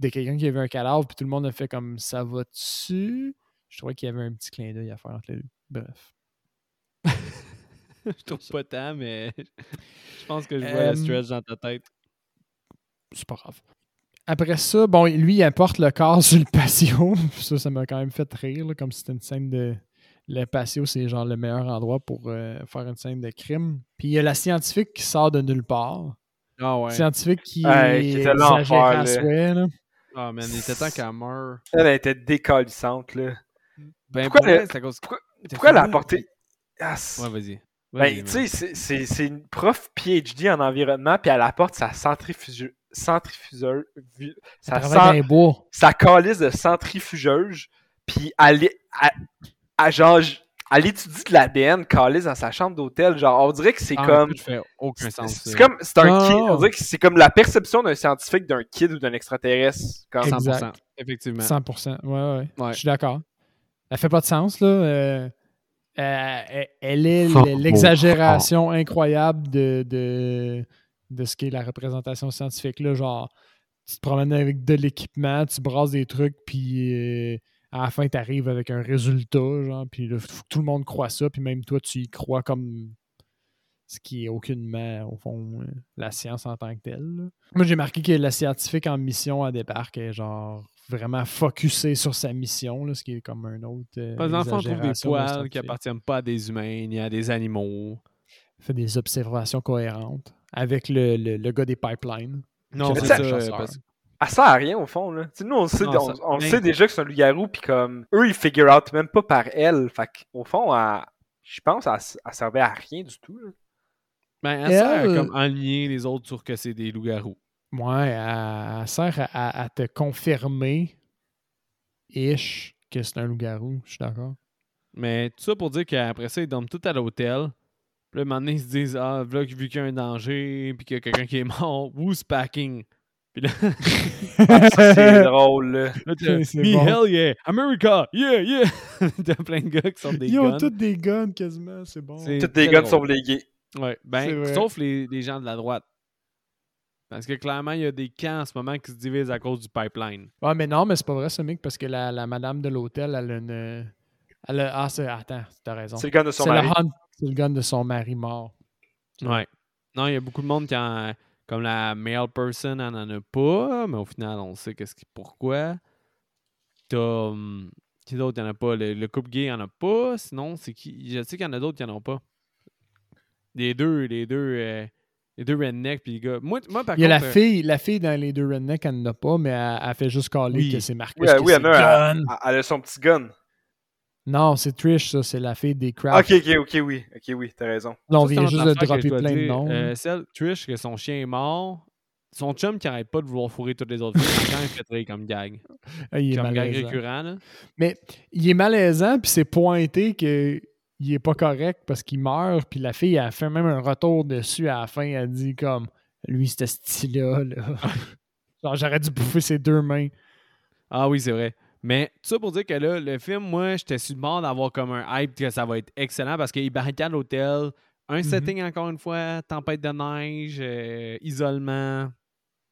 de quelqu'un qui a vu un cadavre, puis tout le monde a fait comme ça va dessus. Je trouvais qu'il y avait un petit clin d'œil à faire entre les deux. Bref. (laughs) je trouve pas tant, mais (laughs) je pense que je vois Euh, le stretch dans ta tête. C'est pas grave. Après ça, bon, lui, il apporte le corps (laughs) sur le patio. ça, ça m'a quand même fait rire, là, comme si c'était une scène de. Le patio, c'est genre le meilleur endroit pour euh, faire une scène de crime. Puis il y a la scientifique qui sort de nulle part. Ah ouais. Scientifique qui Ouais, qui était l'enfer, là. Ah, man, il était temps qu'elle meure. Elle, elle était décalissante, là. Ben, Pourquoi pour elle- c'est à cause- Pourquoi, elle a apporté... Ah, c'est- Ouais, vas-y. Ben, tu sais, c'est- une prof PhD en environnement, puis elle apporte sa centrifugeuse... Centrifugeuse... les bois. sa calice de centrifugeuse, puis elle, elle, elle- genre, elle étudie de l'ADN calice dans sa chambre d'hôtel. Genre, on dirait que c'est Ah, comme... ça fait aucun C'est sens. c'est ça. comme... C'est un kid. On dirait que c'est comme la perception d'un scientifique d'un kid ou d'un extraterrestre. Comme... Exact. 100%. Effectivement. 100%. Ouais, ouais. Ouais. Je suis d'accord. Elle fait pas de sens, là. Euh, Euh, elle- est Oh, l'exagération incroyable de, de, de ce qu'est la représentation scientifique. Là, genre, tu te promènes avec de l'équipement, tu brasses des trucs, puis euh, à la fin, tu arrives avec un résultat, genre, puis là, faut que tout le monde croit ça, puis même toi, tu y crois comme ce qui est aucunement, au fond, euh, la science en tant que telle. là. Moi, j'ai marqué que la scientifique en mission à départ, est genre vraiment focusée sur sa mission, là, ce qui est comme un autre. euh, Les enfants trouvent des poils qui appartiennent pas à des humains ni à des animaux. fait des observations cohérentes avec le, le, le gars des pipelines. Non, c'est est ça. parce- Elle sert à rien au fond, là. Nous, on, sait, Non, on, ça- on mais- sait déjà que c'est un loup-garou, puis comme, eux, ils figure out même pas par elle. Fait qu'au fond, elle- je pense qu'elle elle servait à rien du tout. là. Ben, elle sert à comme enligner les autres sur que c'est des loups-garous. Ouais, elle, elle sert à, à- à te confirmer, ish, que c'est un loup-garou. Je suis d'accord. Mais tout ça pour dire qu'après ça, ils dorment tout à l'hôtel. Puis là, un moment donné, ils se disent Ah, voilà, vu qu'il y a un danger, puis qu'il y a quelqu'un qui est mort, who's packing? Puis là, Ça, (laughs) c'est drôle, là. là Me, bon. hell yeah, America, yeah, yeah. (laughs) t'as plein de gars qui sortent des Ils ont guns. tous des guns quasiment, c'est bon. C'est- Toutes des guns drôle. sauf les gays. Ouais, ben, sauf les, les gens de la droite. Parce que clairement, il y a des camps en ce moment qui se divisent à cause du pipeline. Ouais, mais non, mais c'est pas vrai, ce mec, parce que la, la madame de l'hôtel, elle a une. Elle a, ah, c'est, attends, t'as raison. C'est le gun de son mari. C'est le gun de son mari mort. Ouais. Non, il y a beaucoup de monde qui en. Comme la male person, elle en a pas, mais au final, on sait qu'est-ce qui, pourquoi. T'as. hum, Qui d'autre, il n'y en a pas? Le, le couple gay, il en a pas. Sinon, c'est qui? Je sais qu'il y en a d'autres qui en ont pas. Les deux, les deux. euh, les deux rednecks, puis les gars. Moi, moi par Il y a la euh, fille, la fille dans les deux rednecks, elle n'en a pas, mais elle, elle fait juste caler Oui. que c'est marqué. Oui, que oui, elle, a, elle a son petit gun. Non, c'est Trish, ça, c'est la fille des crafts. Ok, ok, ok, oui. Ok, oui, t'as raison. Là, on vient juste de dropper plein de noms. Euh, celle, Trish, que son chien est mort. Son chum qui arrête pas de vouloir fourrer toutes les autres filles. quand il fait rire comme gag. Ah, il est Comme gag malaisant. récurrent, là. Mais il est malaisant, puis c'est pointé que il est pas correct parce qu'il meurt, puis la fille a fait même un retour dessus à la fin. Elle dit comme lui, c'était style-là. Là. (laughs) Genre, j'aurais dû bouffer ses deux mains. Ah oui, c'est vrai. Mais tout ça pour dire que là, le film, moi, j'étais sur le bord d'avoir comme un hype que ça va être excellent parce qu'il barricade l'hôtel. Un Mhm. setting, encore une fois, tempête de neige, euh, isolement,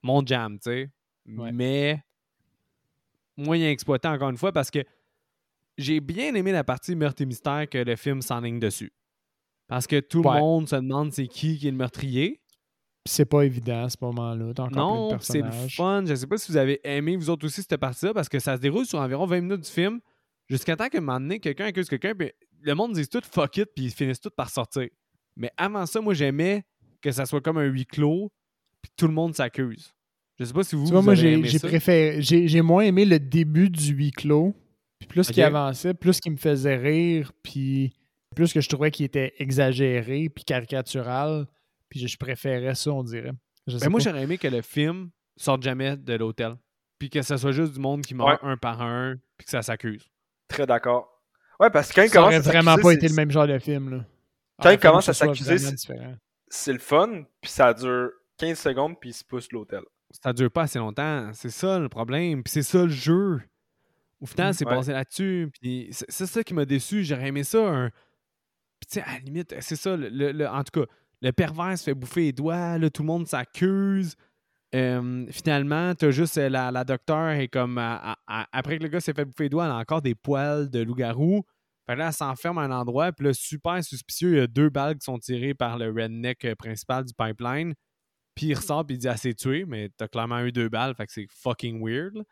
mon jam, tu sais. Ouais. Mais moyen exploité, encore une fois, parce que j'ai bien aimé la partie meurtre et mystère que le film s'enligne dessus. Parce que tout Ouais. le monde se demande c'est qui qui est le meurtrier. C'est pas évident à ce moment-là. T'as encore Non, plein de c'est le fun. Je sais pas si vous avez aimé, vous autres aussi, cette partie-là, parce que ça se déroule sur environ 20 minutes du film, jusqu'à temps qu'à un moment donné, quelqu'un accuse quelqu'un, puis le monde dit tout fuck it, puis ils finissent tout par sortir. Mais avant ça, moi, j'aimais que ça soit comme un huis clos, puis tout le monde s'accuse. Je sais pas si vous, Tu vois, vous moi, j'ai préféré. J'ai j'ai moins aimé le début du huis clos. Puis plus qu'il avançait, plus qu'il me faisait rire, puis plus que je trouvais qu'il était exagéré, puis caricatural. Puis je, préférais ça, on dirait. Je sais Ben, moi, j'aurais aimé que le film sorte jamais de l'hôtel. Puis que ça soit juste du monde qui meurt un par un, puis que ça s'accuse. Très d'accord. Ouais, parce que quand il ça commence aurait à vraiment pas été le même genre de film. Là. Quand il fallu commence à ce s'accuser, c'est- différent. c'est le fun, puis ça dure 15 secondes, puis il se pousse l'hôtel. ça dure pas assez longtemps. C'est ça le problème. Puis c'est ça le jeu. Au final, c'est ouais. basé là-dessus. Puis c'est c'est ça qui m'a déçu. J'aurais aimé ça. Un... Puis tu sais, à la limite, c'est ça. le- le- le- en tout cas, le pervers se fait bouffer les doigts. Là, tout le monde s'accuse. Euh, finalement, t'as juste euh, la, la docteur est comme. à- à- à- après que le gars s'est fait bouffer les doigts, elle a encore des poils de loup-garou. Fait que là, elle s'enferme à un endroit. Puis là, super suspicieux, il y a deux balles qui sont tirées par le redneck euh, principal du pipeline. Puis il ressort puis il dit elle s'est tuée, mais t'as clairement eu deux balles, fait que c'est fucking weird. là.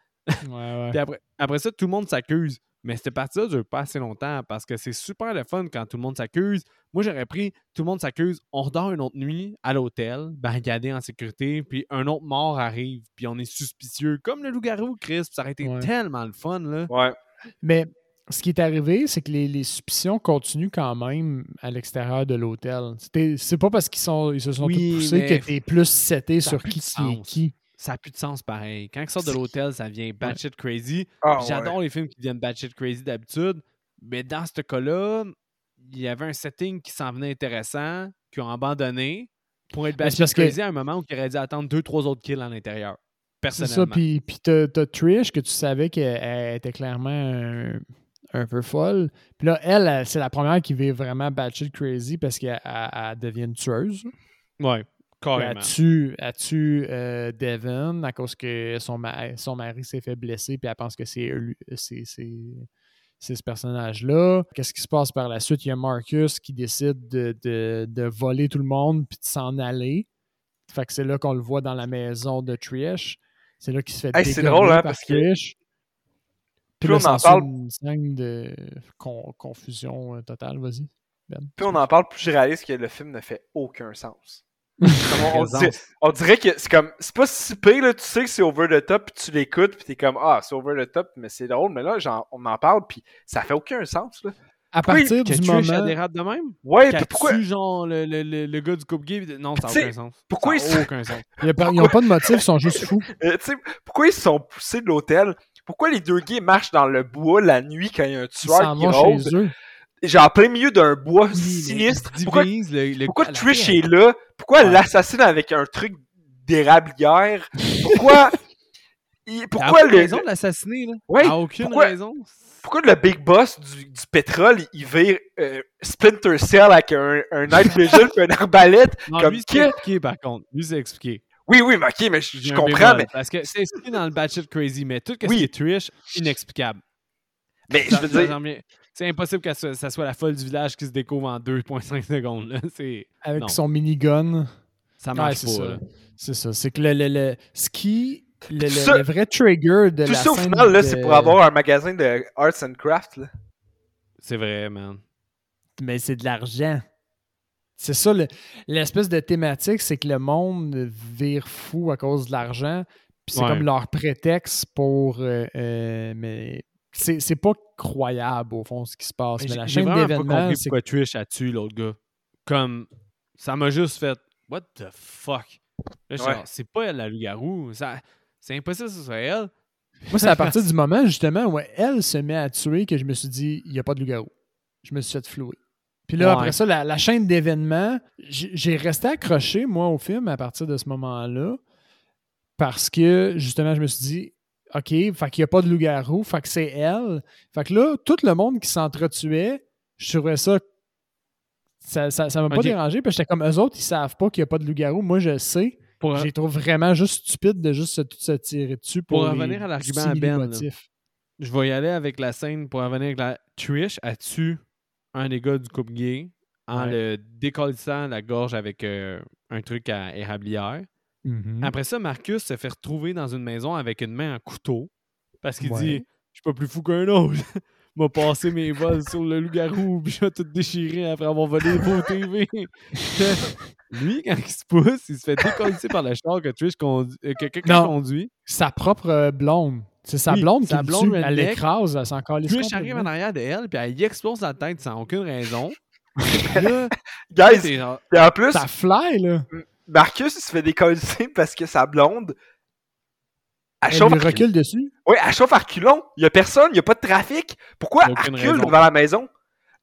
Ouais, ouais. (laughs) Puis après, après ça, tout le monde s'accuse. Mais cette partie-là dure pas assez longtemps parce que c'est super le fun quand tout le monde s'accuse. Moi, j'aurais pris tout le monde s'accuse, on redort une autre nuit à l'hôtel, barricadé en sécurité, puis un autre mort arrive, puis on est suspicieux, comme le loup-garou, Chris. Puis ça aurait été Ouais. tellement le fun, là. Ouais. Mais ce qui est arrivé, c'est que les, les suspicions continuent quand même à l'extérieur de l'hôtel. C'est pas parce qu'ils sont, ils se sont Oui, tous poussés que t'es plus seté sur qui qui est sens. qui. Ça n'a plus de sens pareil. Quand ils sortent de l'hôtel, ça vient batshit crazy. Ah, J'adore les films qui viennent batshit crazy d'habitude, mais dans ce cas-là, il y avait un setting qui s'en venait intéressant, qu'ils ont abandonné pour être batshit que- crazy à un moment où ils auraient dû attendre deux, trois autres kills à l'intérieur. C'est ça, puis, t'as, Trish que tu savais qu'elle elle était clairement un, un peu folle. Puis là, elle, elle, c'est la première qui vit vraiment batshit crazy parce qu'elle elle- elle devient une tueuse. Ouais, Puis Elle carrément. tue, tue euh, Devin à cause que son, ma- son mari s'est fait blesser, puis elle pense que c'est lui- c'est- c'est- c'est ce personnage-là. Qu'est-ce qui se passe par la suite? Il y a Marcus qui décide de, de- de voler tout le monde puis de s'en aller. Fait que c'est là qu'on le voit dans la maison de Trish. C'est là qu'il se fait Hey, c'est drôle, hein, par parce que-. Puis Plus là, on en parle- une scène de con- confusion euh, totale. Vas-y. Ben. Plus on en parle, plus je réalise que le film ne fait aucun sens. On, dirait, on dirait que c'est comme. C'est pas si pire, là. Tu sais que c'est over the top, puis tu l'écoutes, puis t'es comme, ah, c'est over the top, mais c'est drôle. Mais là, genre, on en parle, puis ça fait aucun sens, là. À Pourquoi partir Que du Trish, moment... elle dérape de même? Ouais, puis pourquoi, genre, le, le, le, le gars du couple gay? pis- Non, ça n'a aucun sens. pourquoi ça ils a aucun sens. Il y a pas- Ils n'ont pas de motif, ils sont juste fous. (laughs) euh, pourquoi ils se sont poussés de l'hôtel? Pourquoi les deux gays marchent dans le bois la nuit quand il y a un tueur s'en qui rôde? Genre, en plein milieu d'un bois Oui, sinistre. Pourquoi, le, le- pourquoi Trish est là? Pourquoi elle Ouais. l'assassine avec un truc d'érablière? Pourquoi... (laughs) il- a Pourquoi aucune le... raison de l'assassiner, là. Ouais, a aucune pourquoi- raison. Pourquoi le big boss du, du pétrole, il vire euh, Splinter Cell avec un, un night vision et une arbalète? (laughs) Non, comme lui, que- c'est expliqué, par contre. Lui, c'est expliqué. Oui, oui, mais ok, mais je, comprends, mais, Parce que c'est expliqué dans le Batshit Crazy, mais tout ce Oui. qui est Trish, inexplicable. mais je veux dire, C'est impossible que ça, ça soit la folle du village qui se découvre en 2,5 secondes. Là. C'est... Avec Non. son minigun. Ça Ouais, marche c'est pas. C'est ça. C'est que le, le, le- ce qui. Le, le- ça- le vrai trigger de tout la ça au scène final, là, de- c'est pour avoir un magasin de arts and crafts, là. C'est vrai, man. Mais c'est de l'argent. C'est ça, le- l'espèce de thématique, c'est que le monde vire fou à cause de l'argent. Puis c'est Ouais. comme leur prétexte pour. euh, euh, mais c'est c'est pas croyable, au fond, ce qui se passe. Mais J'ai la j'ai chaîne vraiment pas d'événements, compris c'est pourquoi Trish a tué l'autre gars. Comme, ça m'a juste fait, what the fuck? Là, je suis Ouais. genre, c'est pas elle la loup-garou. Ça- C'est impossible que ce soit elle. Moi, c'est à partir du moment, justement, où elle se met à tuer que je me suis dit, il n'y a pas de loup-garou. Je me suis fait flouer. Puis là, Ouais. après ça, la, la chaîne d'événements, j'ai j'ai resté accroché, moi, au film à partir de ce moment-là, parce que, justement, je me suis dit, OK, fait qu'il n'y a pas de loup-garou, fait que c'est elle. Fait que là, tout le monde qui s'entretuait, je trouvais ça. Ça ça ça m'a pas dérangé, parce que j'étais comme eux autres, ils savent pas qu'il n'y a pas de loup-garou. Moi, je le sais. Pour, Je les trouve vraiment juste stupide de juste se, se tirer dessus pour, Pour revenir à l'argument à Ben, je vais y aller avec la scène pour revenir avec la Trish a tué un des gars du couple gay en Ouais. le décollissant la gorge avec euh, un truc à érablière? Mhm. Après ça, Marcus se fait retrouver dans une maison avec une main en couteau parce qu'il Ouais. dit Je suis pas plus fou qu'un autre. (laughs) m'a passé mes vols sur le loup-garou, puis j'ai tout déchiré après avoir volé les beaux TV. (laughs) Lui, quand il se pousse, il se fait décoller par le char que Trish conduit, euh, que quelqu'un Non. conduit. Sa propre euh, blonde. C'est sa Oui, blonde qui sa blonde tue. Elle l'écrase, elle s'en calisse Trish arrive en arrière de elle, puis elle y explose la tête sans aucune raison. (laughs) Puis là, Guys, c'est genre, et en plus, Ça fly, là. Marcus, il se fait décoller parce que sa blonde, elle Elle chauffe, recule dessus? Ouais, elle chauffe à reculons. Il y a personne, il y a pas de trafic. Pourquoi elle aucune recule raison. devant la maison?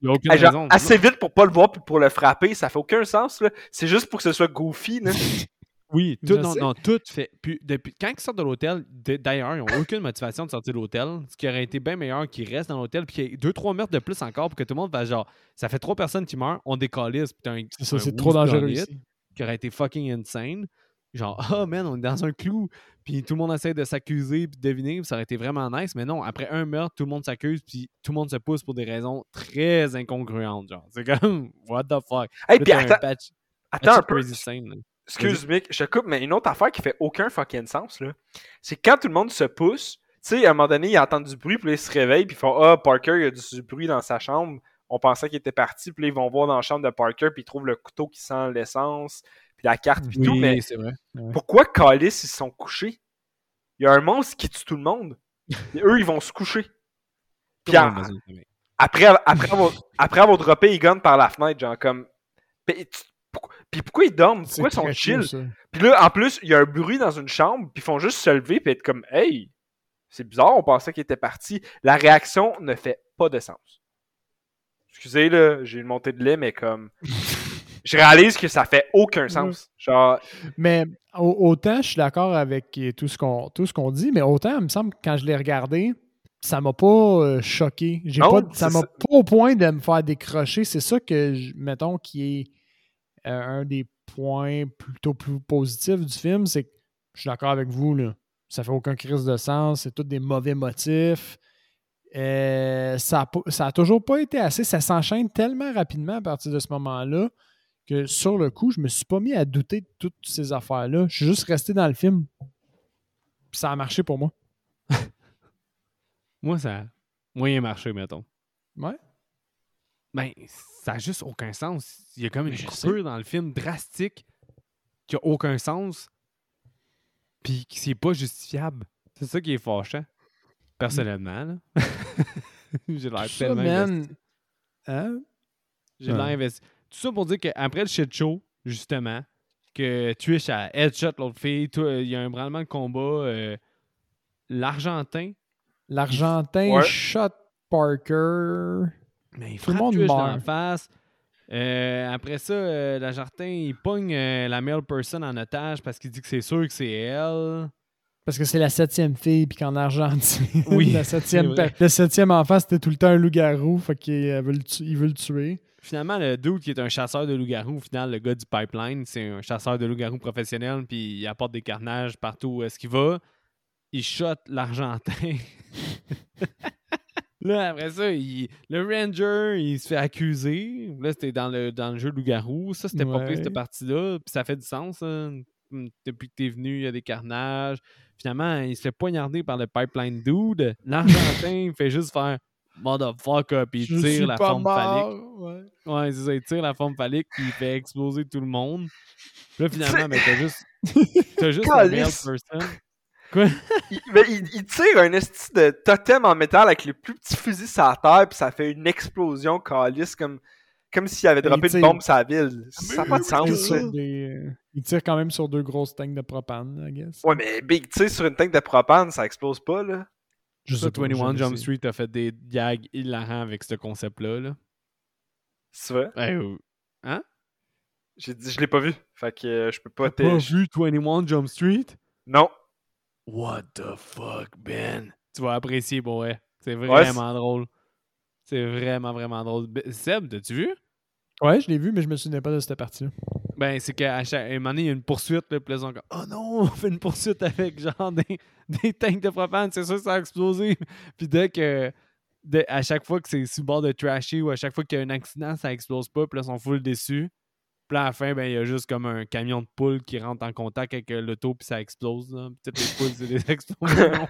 il n'y a aucune Elle, genre, raison. assez vite pour pas le voir puis pour le frapper, ça fait aucun sens, là. C'est juste pour que ce soit goofy, là. (laughs) Oui, tout, non, sais. non, tout fait. Puis, depuis, quand ils sortent de l'hôtel, d'ailleurs, ils n'ont aucune motivation de sortir de l'hôtel. Ce qui aurait été bien meilleur qu'ils restent dans l'hôtel, puis qu'il y ait deux, trois meurtres de plus encore pour que tout le monde fasse genre, ça fait trois personnes qui meurent, on. C'est ça, c'est trop dangereux ici. Qui aurait été fucking insane. Genre, (laughs) ah man, on est dans un clou, puis tout le monde essaie de s'accuser, puis de deviner, puis ça aurait été vraiment nice. Mais non, après un meurtre, tout le monde s'accuse, puis tout le monde se pousse pour des raisons très incongruentes. Genre, c'est comme, (laughs) what the fuck? Hey, puis t'as un attends, patch- attends un peu. scene. Excuse Mick, je te coupe, mais une autre affaire qui fait aucun fucking sens, là, c'est quand tout le monde se pousse, tu sais, à un moment donné, ils entendent du bruit, puis là, ils se réveillent, puis ils font Ah, Parker, il y a du bruit dans sa chambre. On pensait qu'il était parti, puis là, ils vont voir dans la chambre de Parker, puis ils trouvent le couteau qui sent l'essence, puis la carte, puis tout. Mais pourquoi Callis, ils se sont couchés? Il y a un monstre qui tue tout le monde, et (laughs) eux, ils vont se coucher. Puis après, après, avoir, après avoir droppé par la fenêtre, genre comme. Puis, pourquoi, puis pourquoi ils dorment? Pourquoi ils sont chill? cool, puis là, en plus, il y a un bruit dans une chambre, puis ils font juste se lever puis être comme Hey, c'est bizarre, on pensait qu'il était parti. La réaction ne fait pas de sens. Excusez, là, j'ai une montée de lait, mais comme. je réalise que ça fait aucun (laughs) sens. Genre, Mais au- autant je suis d'accord avec tout ce qu'on tout ce qu'on dit, mais autant il me semble que quand je l'ai regardé, ça m'a pas euh, choqué. J'ai pas, ça m'a pas au point de me faire décrocher. C'est ça que, mettons, qui est euh, un des points plutôt plus positifs du film. C'est que je suis d'accord avec vous, là. Ça fait aucun crise de sens. C'est tous des mauvais motifs. Euh, ça, a, pas- ça a toujours pas été assez. Ça s'enchaîne tellement rapidement à partir de ce moment-là que sur le coup, je me suis pas mis à douter de toutes ces affaires-là. Je suis juste resté dans le film. Puis ça a marché pour moi. Moi, ça a moyen marché, mettons. Ouais. Ben, ça a juste aucun sens. Il y a comme une Mais je coupure dans le film drastique qui a aucun sens, puis qui c'est pas justifiable. C'est ça qui est fâchant. Personnellement, là. (laughs) (laughs) J'ai l'air Tout ça, tellement investi. Hein? J'ai l'air investi. Tout ça pour dire qu'après le shit show, justement, que Twitch a headshot l'autre fille, il y a un branlement de combat. euh, L'Argentin, L'Argentin Ouais. shot Parker. mais il Tout le monde Twitch dans meurt. la face. Euh, après ça, euh, l'Argentin, il pogne euh, la male person en otage parce qu'il dit que c'est sûr que c'est elle. Parce que c'est la septième fille, puis qu'en Argentine, (laughs) Oui, la septième, le septième enfant, c'était tout le temps un loup-garou, fait qu'il euh, veut veut le tuer. Finalement, le dude qui est un chasseur de loups-garous, au final, le gars du pipeline, c'est un chasseur de loups-garous professionnel, puis il apporte des carnages partout où est-ce qu'il va. Il shot l'Argentin. (laughs) Là, après ça, il- le Ranger, il se fait accuser. Là, c'était dans le, dans le jeu loup-garou. Ça, c'était pas pire, cette partie-là. Puis ça fait du sens. hein. Depuis que t'es venu, il y a des carnages. Finalement, il se fait poignarder par le pipeline dude. L'Argentin, il fait juste faire motherfucker, puis il tire la forme phallique. ouais. Ouais, c'est ça, il tire la forme phallique puis il fait exploser tout le monde. Puis là, finalement, ben, t'as juste. (laughs) T'as juste la male Calice. person. Il, mais il, il tire un esti de totem en métal avec le plus petit fusil sur la terre, puis ça fait une explosion calice comme, comme s'il avait droppé tire- une bombe sur la ville. Ça n'a pas de sens, tire ça. des, euh, il tire quand même sur deux grosses tanks de propane, I guess. Ouais, mais Big, tu sais, sur une tank de propane, ça explose pas, là. Je Ça, sais pas, 21 je Jump. Street a fait des gags hilarants avec ce concept-là. Là. C'est vrai? Hey, euh, J'ai dit, je l'ai pas vu. Fait que euh, je peux pas T'as pas vu 21 Jump Street? Non. What the fuck, Ben? Tu vas apprécier, bon, ouais. C'est Ouais, vraiment drôle. C'est vraiment, vraiment drôle. Ben, Seb, t'as-tu vu? Ouais, je l'ai vu, mais je me souvenais pas de cette partie-là. Ben, c'est qu'à chaque à un moment donné, il y a une poursuite, là, puis là, ils sont comme, Oh non, (laughs) on fait une poursuite avec genre des, (laughs) des tanks de propane, c'est sûr que ça a explosé. (laughs) puis dès que, dès- à chaque fois que c'est le bord de trasher ou à chaque fois qu'il y a un accident, ça explose pas, puis là, ils sont full déçus. Puis là, à la fin, ben, il y a juste comme un camion de poules qui rentre en contact avec euh, l'auto, puis ça explose. Là. Toutes les poules, c'est des explosions.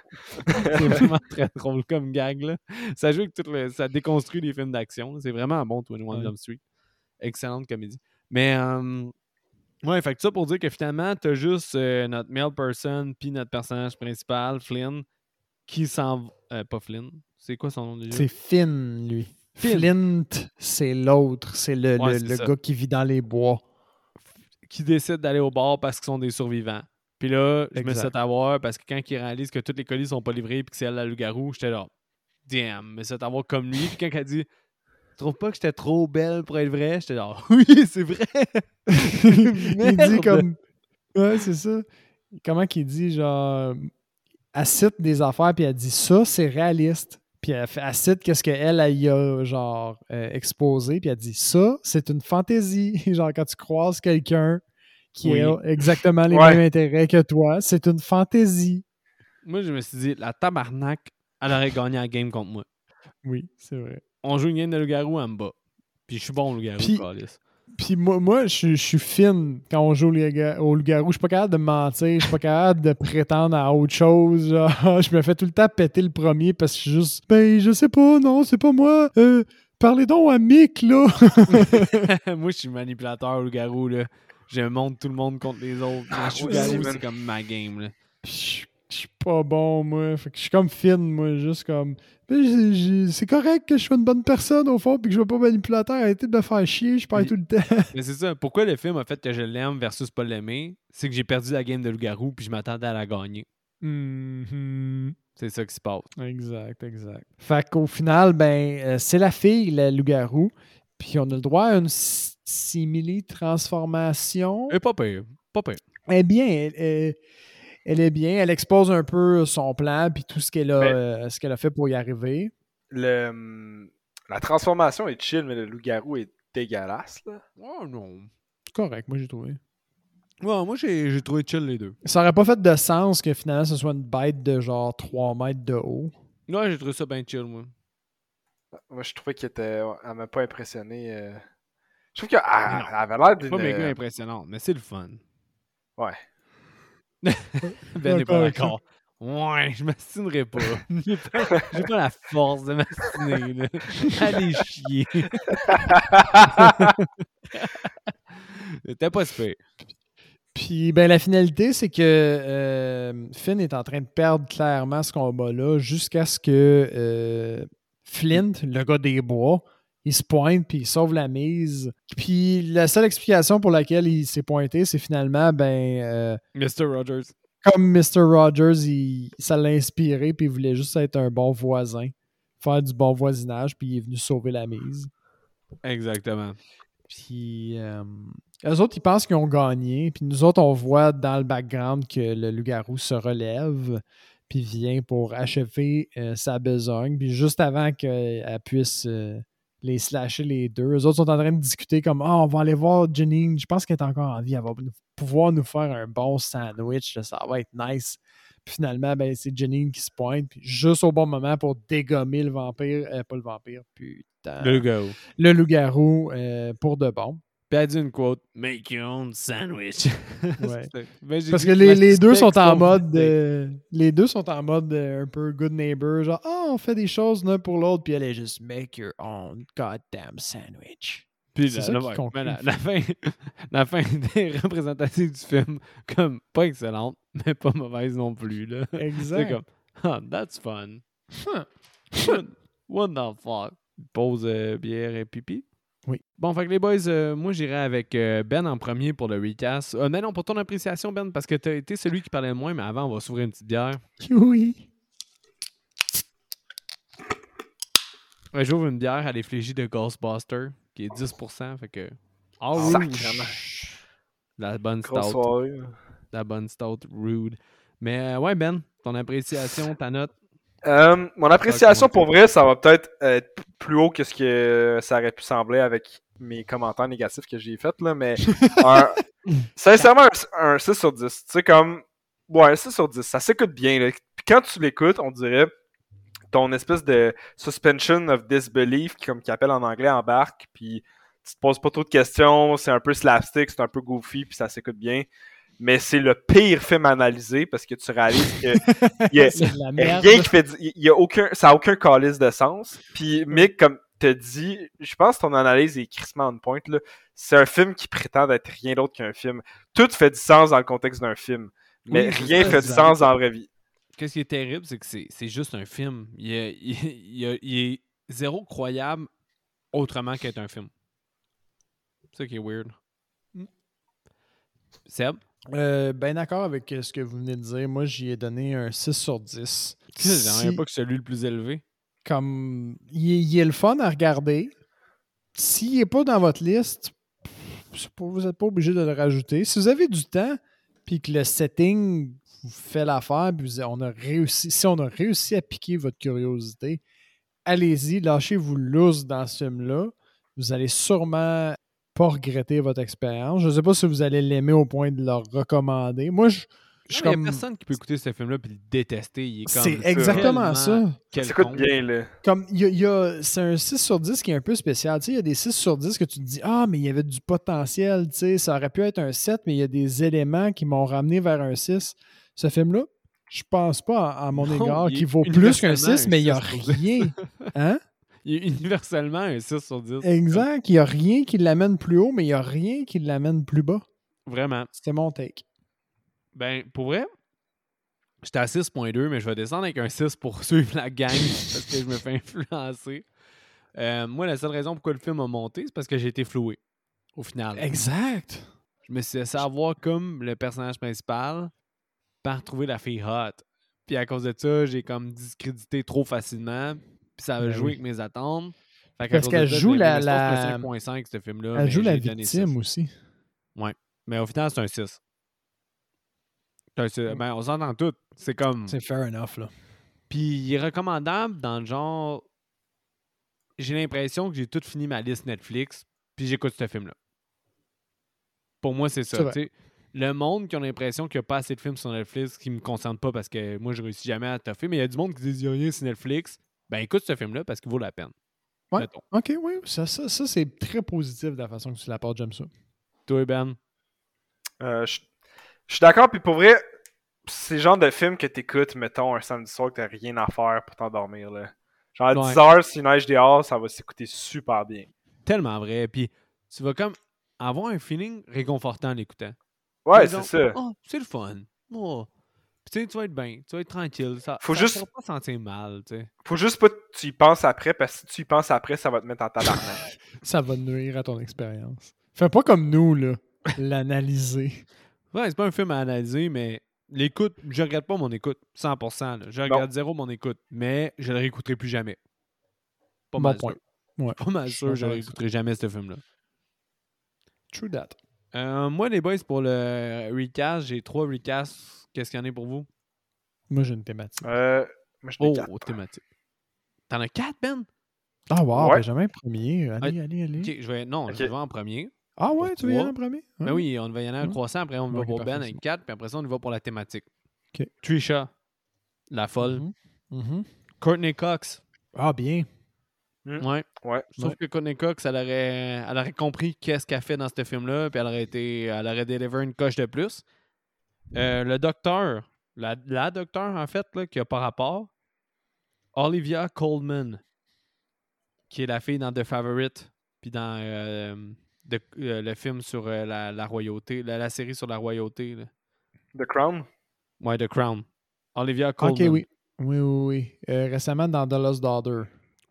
c'est vraiment très drôle comme gag. Là. Ça joue avec tout le- ça déconstruit les films d'action. C'est vraiment bon, 21 Ouais. Jump Street. Excellente comédie. Mais, euh, ouais, fait que ça pour dire que finalement, t'as juste euh, notre male person puis notre personnage principal, Flynn, qui s'en. euh, pas Flynn. C'est quoi son nom déjà? C'est Finn, lui. Finn. Flint, c'est l'autre. C'est le, Ouais, le- gars qui vit dans les bois. qui décident d'aller au bar parce qu'ils sont des survivants. Puis là, je me suis fait avoir parce que quand ils réalisent que tous les colis sont pas livrés et que c'est elle la loup-garou, j'étais là, damn, mais c'est avoir comme lui. Puis quand elle dit, tu trouves pas que j'étais trop belle pour être vrai? J'étais là, (laughs) oui, c'est vrai. (laughs) il dit comme. Ouais, c'est ça. Comment qu'il dit, genre. Elle cite des affaires, puis elle dit ça, c'est réaliste. Puis elle, fait- elle cite qu'est-ce qu'elle, elle y a, genre, euh, exposé, puis elle dit ça, c'est une fantaisie. (laughs) genre, quand tu croises quelqu'un qui Oui. a exactement les Ouais. mêmes intérêts que toi, c'est une fantaisie. Moi, je me suis dit, la tabarnak, elle aurait gagné la game contre moi. Oui, c'est vrai. On joue une game de loup-garou, elle me bat. Puis je suis bon loup-garou, Puis- moi, moi je, suis- fine quand on joue au loup- au loup-garou. Je suis pas capable de mentir. Je suis pas capable de prétendre à autre chose. (laughs) je me fais tout le temps péter le premier parce que je suis juste. Ben, je sais pas, non, c'est pas moi. Euh, parlez donc à Mick, là. (laughs) (laughs) moi, je suis manipulateur loup-garou, là. Je monte tout le monde contre les autres. Ah, je suis c'est comme ma game, là. Puis pas bon, moi. Fait que je suis comme fine, moi. Juste comme. Ben, c'est correct que je sois une bonne personne, au fond, puis que je sois pas manipulateur. Arrêtez de me faire chier. Je parle tout le temps. (laughs) Mais c'est ça. Pourquoi le film a fait que je l'aime versus pas l'aimer? C'est que j'ai perdu la game de loup-garou puis je m'attendais à la gagner. Mhm. C'est ça qui se passe. Exact, exact. Fait qu'au final, ben, euh, c'est la fille, le loup-garou. Puis on a le droit à une simili-transformation. Et pas pire. Pas pire. Eh bien, elle, elle- Elle est bien. Elle expose un peu son plan puis tout ce qu'elle a, Mais- euh, ce qu'elle a fait pour y arriver. Le, hum, la transformation est chill, mais le loup-garou est dégueulasse. Là. Oh non. Correct, moi j'ai trouvé. Ouais, moi, j'ai trouvé chill les deux. Ça aurait pas fait de sens que finalement ce soit une bête de genre 3 mètres de haut. Ouais, j'ai trouvé ça bien chill, moi. Moi, je trouvais qu'elle était... elle m'a pas impressionné. euh. Je trouve qu'elle elle avait l'air C'est d'une... pas méga impressionnant, mais c'est le fun. Ouais. (laughs) Ben n'est pas D'accord. Ouais, je m'astinerai (laughs) pas. J'ai pas, la force de m'astiner. Allez chier. (laughs) T'es pas super. Puis ben la finalité, c'est que euh, Finn est en train de perdre clairement ce combat-là jusqu'à ce que euh, Flint, le gars des bois, il se pointe puis il sauve la mise. Puis la seule explication pour laquelle il s'est pointé, c'est finalement ben euh, Mr. Rogers. comme Mr. Rogers, il, ça l'a inspiré puis il voulait juste être un bon voisin, faire du bon voisinage puis il est venu sauver la mise. Exactement. Puis euh, eux autres, ils pensent qu'ils ont gagné. Puis nous autres, on voit dans le background que le loup-garou se relève puis vient pour achever euh, sa besogne. Puis juste avant qu'elle puisse euh, les slasher les deux, eux autres sont en train de discuter comme Ah, on va aller voir Janine. Je pense qu'elle est encore en vie. Elle va pouvoir nous faire un bon sandwich. là. Ça va être nice. Puis finalement, ben, c'est Janine qui se pointe. Puis juste au bon moment pour dégommer le vampire. euh, pas le vampire, putain Le go. le loup-garou euh, pour de bon. Puis elle dit une quote Make your own sandwich. (laughs) Ouais. Ben, Parce que les, ma les deux sont en mode euh, les deux sont en mode euh, un peu good neighbor, genre ah on fait des choses l'un pour l'autre, puis elle est juste make your own goddamn sandwich. Puis C'est la, ça qui ouais, mais la, fin, (laughs) la fin des représentatives du film, comme pas excellente, mais pas mauvaise non plus. là. (laughs) C'est Exact. comme, ah, that's fun. What the fuck? Pause euh, bière et pipi. Oui. Bon, fait que les boys, euh, moi j'irai avec euh, Ben en premier pour le recast. Euh, mais non, pour ton appréciation, Ben, parce que t'as été celui qui parlait le moins, mais avant, on va s'ouvrir une petite bière. Oui. Ouais, J'ouvre une bière à l'effigie de Ghostbuster, qui est 10%, fait que. Ah, Sacrément. La bonne stout. La bonne stout rude. Mais euh, ouais, Ben, ton appréciation, ta note. Euh, mon appréciation pour vrai, ça va peut-être être plus haut que ce que ça aurait pu sembler avec mes commentaires négatifs que j'ai faits, là, mais (laughs) un- sincèrement, un, un 6 sur 10. Tu sais, comme, ouais, un 6 sur 10, ça s'écoute bien. Là. Puis quand tu l'écoutes, on dirait ton espèce de suspension of disbelief, comme qu'ils appellent en anglais, embarque, puis tu te poses pas trop de questions, c'est un peu slapstick, c'est un peu goofy, puis ça s'écoute bien. Mais c'est le pire film analysé parce que tu réalises que (laughs) y a- a rien qui fait. y a aucun, ça n'a aucun calice de sens. Puis, Mick, comme te dit, je pense que ton analyse est crissement on point. là. C'est un film qui prétend être rien d'autre qu'un film. Tout fait du sens dans le contexte d'un film. Mais Oui, rien ça, fait du sens dans la vraie vie. Qu'est-ce qui est terrible, c'est que c'est c'est juste un film. Il est, (laughs) il, il- il est zéro croyable autrement qu'être un film. C'est ça qui est weird. Mm. Seb? Euh, ben d'accord avec euh, ce que vous venez de dire. Moi, j'y ai donné un 6 sur 10. J'aimerais Si- pas que celui le plus élevé. comme il est, il est le fun à regarder. S'il n'est pas dans votre liste, vous n'êtes pas obligé de le rajouter. Si vous avez du temps, puis que le setting vous fait l'affaire, puis on a réussi, si on a réussi à piquer votre curiosité, allez-y, lâchez-vous lousse dans ce film-là. Vous allez sûrement pas regretter votre expérience. Je ne sais pas si vous allez l'aimer au point de le recommander. Moi, je, Il y a personne qui peut écouter ce film-là et le détester. C'est exactement ça. Quelconque. bien, là. Comme il y a, y a- c'est un 6 sur 10 qui est un peu spécial. Tu sais, il y a des 6 sur 10 que tu te dis Ah, mais il y avait du potentiel, tu sais, ça aurait pu être un 7, mais il y a des éléments qui m'ont ramené vers un 6. Ce film-là, je pense pas à, à mon Non, égard qu'il vaut plus qu'un universellement 6, un mais il n'y a 6 sur 10. rien. (laughs) Hein? Il est universellement un 6 sur 10. Exact. Il n'y a rien qui l'amène plus haut, mais il n'y a rien qui l'amène plus bas. Vraiment. C'était mon take. Ben, pour vrai, j'étais à 6.2, mais je vais descendre avec un 6 pour (laughs) suivre la gang parce que je me fais influencer. Euh, moi, la seule raison pourquoi le film a monté, c'est parce que j'ai été floué. Au final. Exact. Je me suis laissé avoir comme le personnage principal par trouver la fille hot. Puis à cause de ça, j'ai comme discrédité trop facilement. Puis ça a Ben joué oui. avec mes attentes. Fait Parce qu'elle joue la- la- c'est un 5.5 ce film-là. Elle joue la victime 6. aussi. Mais au final, c'est un 6. Ben, c'est- ben, on s'entend tout. C'est comme. C'est fair enough, là. Puis il est recommandable dans le genre. J'ai l'impression que j'ai tout fini ma liste Netflix, puis j'écoute ce film-là. Pour moi, c'est ça. Le monde qui a l'impression qu'il n'y a pas assez de films sur Netflix qui me concerne pas parce que moi, je réussis jamais à toffer, mais il y a du monde qui dit il y a rien sur Netflix. Ben écoute ce film-là parce qu'il vaut la peine. Ouais. OK, oui, ça, ça, ça c'est très positif de la façon que tu l'apportes, j'aime ça. Toi, Ben? Euh, je suis d'accord, puis pour vrai, c'est le genre de film que t'écoutes, mettons, un samedi soir que t'as rien à faire pour t'endormir, là. Genre à Ouais. 10 heures, s'il neige dehors, ça va s'écouter super bien. Tellement vrai. Puis tu vas comme avoir un feeling réconfortant en l'écoutant. Ouais, c'est ça. Oh, c'est le fun. Oh. Puis tu sais, tu vas être bien, tu vas être tranquille. Ça, Faut ça juste- te pas sentir mal, tu sais. Faut juste pas que tu y penses après, parce que si tu y penses après, ça va te mettre en tabarnak. (laughs) Ça va nuire à ton expérience. Fais pas comme nous, là. (laughs) L'analyser. Ouais, c'est pas un film à analyser, mais l'écoute, je regarde pas mon écoute, 100%. là. Je regarde zéro mon écoute, mais je le réécouterai plus jamais. Pas Bon mal point. sûr. Ouais. Pas mal sûr, je avec réécouterai jamais ce film-là. True that. Euh, moi, les boys, pour le recast, j'ai trois recasts. Qu'est-ce qu'il y en a pour vous? Moi, j'ai une thématique. Euh, moi, Oh, quatre. thématique. T'en as quatre, Ben? Ah, wow, Ouais. Benjamin premier. Allez, allez, allez. Ok, je vais... Non, je vais en premier. Ah, ouais, Pour tu veux y aller en premier? Ben oui, on va y aller en Ouais. croissant, après on va pour Ben avec bon. 4, puis après ça, on y va pour la thématique. Trisha, la folle. Mhm. Mhm. Courtney Cox. Ah, bien. Mm. Ouais. Ouais. Je trouve Ouais. que Courtney Cox, elle aurait, elle aurait compris qu'est-ce qu'elle fait dans ce film-là, puis elle aurait été, elle aurait délivré une coche de plus. Euh, le docteur, la, la docteur en fait, là, qui a pas rapport, Olivia Colman, qui est la fille dans The Favorite, puis dans euh, de- euh, le film sur euh, la, la royauté, la, la série sur la royauté. là. The Crown? Ouais, The Crown. Olivia Colman. Ok, oui. Oui, oui, oui. Euh, récemment, dans The Lost Daughter.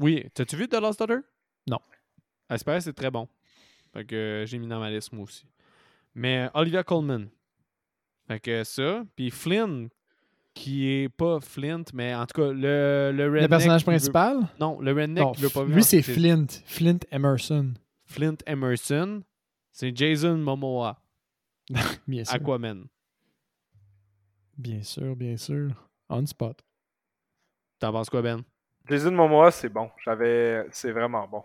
Oui, t'as-tu vu The Lost Daughter? Non. Paraît, c'est très bon. Fait que euh, j'ai mis dans ma liste, moi aussi. Mais euh, Olivia Colman. Fait que ça. Puis Flynn, qui est pas Flint, mais en tout cas, le, le redneck Le personnage veut- principal? Non, le redneck Non, veut pas lui, c'est. Flint. Flint Emerson. Flint Emerson. C'est Jason Momoa, (laughs) Bien sûr. Aquaman. Bien sûr, bien sûr. On spot. T'en penses quoi, Ben? Jason Momoa, c'est bon. J'avais. C'est vraiment bon.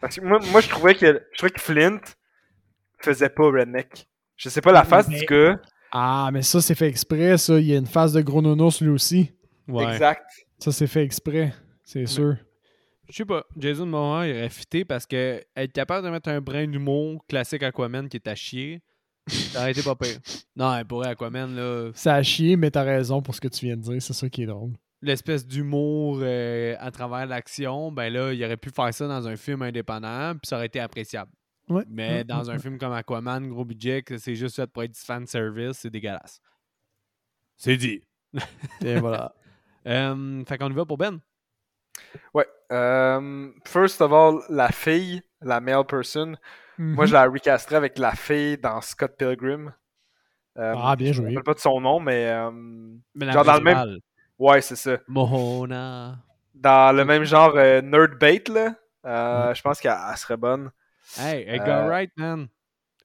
Parce que moi, moi, je trouvais que. Je trouvais que Flint faisait pas redneck. Je sais pas la face Mais- du gars. Ah, mais ça, c'est fait exprès, ça. Il y a une phase de gros nounours, lui aussi. Ouais. Exact. Ça, c'est fait exprès. C'est sûr. Je sais pas. Jason Momoa, il aurait fité parce que être capable de mettre un brin d'humour classique Aquaman qui est à chier, ça aurait été pas pire. (laughs) Non, pour vrai, Aquaman, là, Ça a chié, mais t'as raison pour ce que tu viens de dire. C'est ça qui est drôle. L'espèce d'humour euh, à travers l'action, ben là, il aurait pu faire ça dans un film indépendant, puis ça aurait été appréciable. Ouais. Mais ouais, dans un ouais. film comme Aquaman, gros budget, c'est juste fait pour être du fan service, c'est dégueulasse. C'est dit. Et voilà. (laughs) Euh, fait qu'on y va pour Ben. Ouais. Euh, first of all, la fille, la male person, moi Mhm. je la recasterais avec la fille dans Scott Pilgrim. Euh, Ah, bien Je me joué. rappelle pas de son nom, mais. Mais la Genre dans le même- Ouais, c'est ça. Mohona. Dans le même genre euh, Nerd Bait, là. euh, Je pense qu'elle elle serait bonne. Hey, Edgar Euh, Wright, man.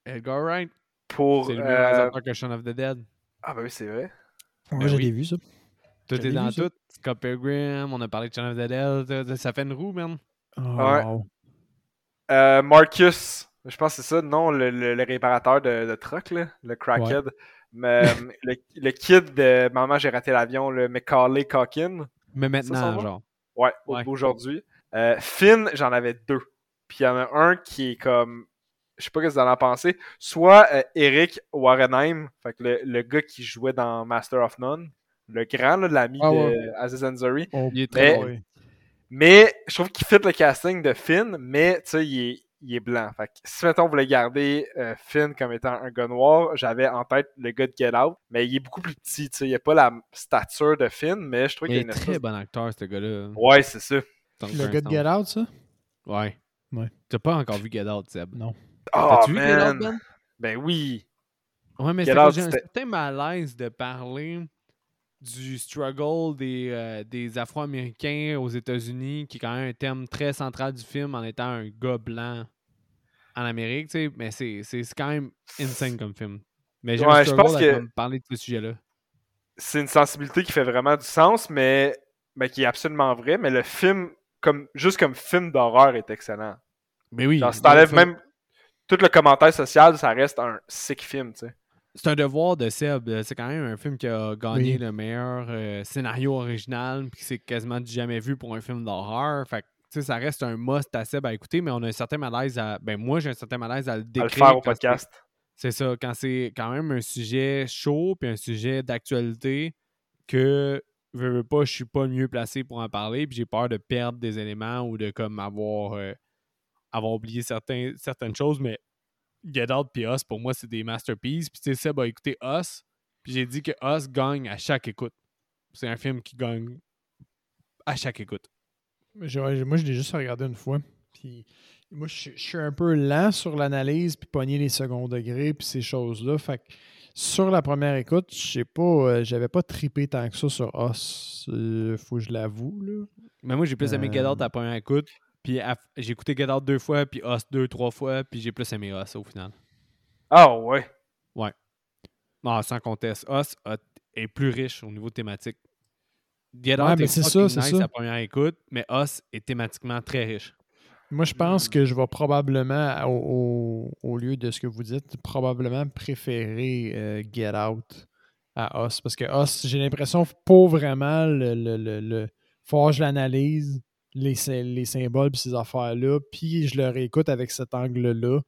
Edgar Wright. Pour. C'est le même euh, réalisateur que Shaun of the Dead. Ah, bah oui, c'est vrai. Moi, Ben oui. l'ai vu, ça. Tout est dans tout. Scott Pilgrim, on a parlé de Shaun of the Dead. Ça fait une roue, man. Oh, Ouais. wow. Euh, Marcus, je pense que c'est ça, non, le, le- le réparateur de, de truck, là, le crackhead. Mais, euh, le, le kid de Maman, j'ai raté l'avion, le Macaulay Calkin. Mais maintenant, genre. Ouais, au- Ouais. aujourd'hui. Euh, Finn, j'en avais deux. Puis il y en a un qui est comme. Je sais pas ce que vous en pensez. Soit euh, Eric Warrenheim, fait que le, le gars qui jouait dans Master of None, le grand, là, l'ami Ah de ouais. Aziz Ansari. Oh, Il est très Mais- bon. Mais je trouve qu'il fit le casting de Finn, mais tu sais, il est, il est blanc. Fait que si mettons vous voulez garder euh, Finn comme étant un gars noir, j'avais en tête le gars de Get Out, mais il est beaucoup plus petit, tu sais, il a pas la stature de Finn, mais je trouve Il qu'il est une très espèce... bon acteur, ce gars-là. Ouais, c'est ça. Le gars de. Get Out, ça? Ouais. Ouais. T'as pas encore vu Get Out, Seb? Non. Oh T'as-tu vu Get Out, man! Ben? Ben oui! Ouais, mais c'est j'ai un certain malaise de parler du struggle des, euh, des Afro-Américains aux États-Unis, qui est quand même un thème très central du film en étant un gars blanc en Amérique, tu sais. Mais c'est c'est- c'est quand même insane comme film. Mais j'ai Ouais, je pense à que- parler de ce sujet-là. C'est une sensibilité qui fait vraiment du sens, mais, mais qui est absolument vraie. Mais le film, comme juste comme film d'horreur, est excellent. Mais oui. Genre, si t'enlèves même tout le commentaire social, ça reste un sick film, tu sais. C'est un devoir de Seb. Euh, C'est quand même un film qui a gagné Oui. le meilleur euh, scénario original, puis c'est quasiment du jamais vu pour un film d'horreur. Fait que, tu sais, ça reste un must à Seb à écouter, mais on a un certain malaise à. Ben, moi, j'ai un certain malaise à le À décrire. le faire au podcast. C'est ça, quand c'est quand même un sujet chaud puis un sujet d'actualité que veux, veux pas, je suis pas le mieux placé pour en parler, puis j'ai peur de perdre des éléments ou de comme avoir, euh, avoir oublié certains, certaines choses, mais Get Out puis Us, pour moi, c'est des masterpieces. Puis tu sais, Seb a écouté Us, puis j'ai dit que Us gagne à chaque écoute. C'est un film qui gagne à chaque écoute. Moi, je l'ai juste regardé une fois. Puis moi, je, suis- je suis un peu lent sur l'analyse, puis pogner les seconds degrés, puis ces choses-là. Fait que sur la première écoute, je sais pas, euh, j'avais pas tripé tant que ça sur Os. Euh, faut que je l'avoue, là. Mais moi, j'ai plus aimé Get Out Euh. à la première écoute. Puis j'ai écouté Get Out deux fois, puis Us deux, trois fois, puis j'ai plus aimé Us au final. Ah ouais. Non, sans conteste. Us est plus riche au niveau thématique. Get Ouais, Out mais est c'est fucking ça, c'est nice ça. à première écoute, mais Us est thématiquement très riche. Moi, je pense Hmm. que je vais probablement, au, au- au lieu de ce que vous dites, probablement préférer euh, Get Out à Us. Parce que Us, j'ai l'impression, pour vraiment le, le, le, le- faut que je l'analyse, les, les symboles et ces affaires-là, puis je le réécoute avec cet angle-là.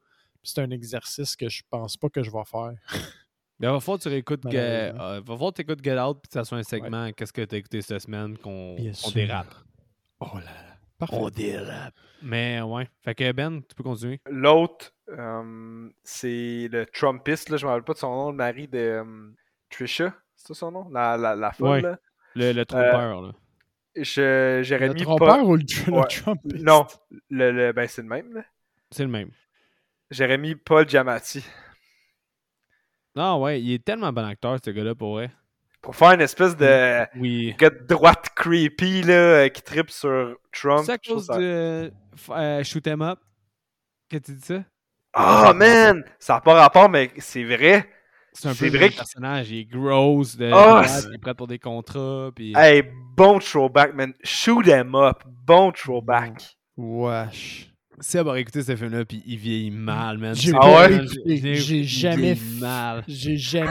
Puis C'est un exercice que je pense pas que je vais faire. (laughs) Mais il va falloir que tu réécoutes Get, euh, va falloir que tu écoutes Get Out puis que ça soit un segment Qu'est-ce que tu as écouté cette semaine qu'on on dérape. Oh là là. Parfait. dérape. Mais ouais. Fait que Ben, tu peux continuer. L'autre, euh, c'est le Trumpiste, là, je me rappelle pas de son nom, le mari de euh, Trisha, c'est ça son nom? La, la, la folle, Ouais. là? Le, le trompeur, là. Je- J'aurais Le mis trompeur ou le, tr- le Ouais. Trumpiste? Non, le, le- ben c'est le même. C'est le même. J'aurais mis Paul Giamatti. Non, ouais, il est tellement bon acteur, ce gars-là, pour vrai. Pour faire une espèce de Oui. gars de droite creepy, là, euh, qui tripe sur Trump. C'est à cause ça- de euh, Shoot 'em Up que tu dis ça? Ah, man! Ça n'a pas rapport, mais c'est vrai. C'est un peu le personnage. Il est gross, de Ah, il est prêt pour des contrats. Puis... Hey, bon throwback, man. Shoot them up. Bon throwback. Wesh. Seb a écouté ce film-là, puis il vieillit mal, man. J'ai écouté. je l'ai- J'ai jamais. J'ai jamais.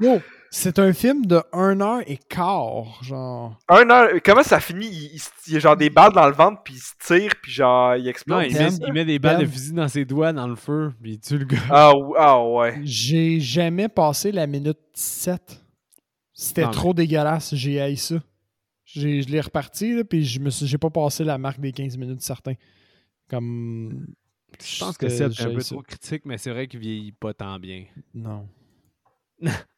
Yo, c'est un film de 1 heure et quart, genre. Un heure. Comment ça finit? Il, il se- il y a genre des balles dans le ventre, puis il se tire, puis genre, il Non, explose. il met, il met des balles de fusil dans ses doigts dans le feu, puis il tue le gars. Ah, ou- ah ouais. J'ai jamais passé la minute 17. C'était mais- trop dégueulasse, j'ai haï ça. J'ai- Je l'ai reparti, là, puis je me suis, j'ai pas passé la marque des 15 minutes certains. Comme. Je pense que c'était- Seb est un peu ça. trop critique, mais c'est vrai qu'il vieillit pas tant bien. Non. (laughs)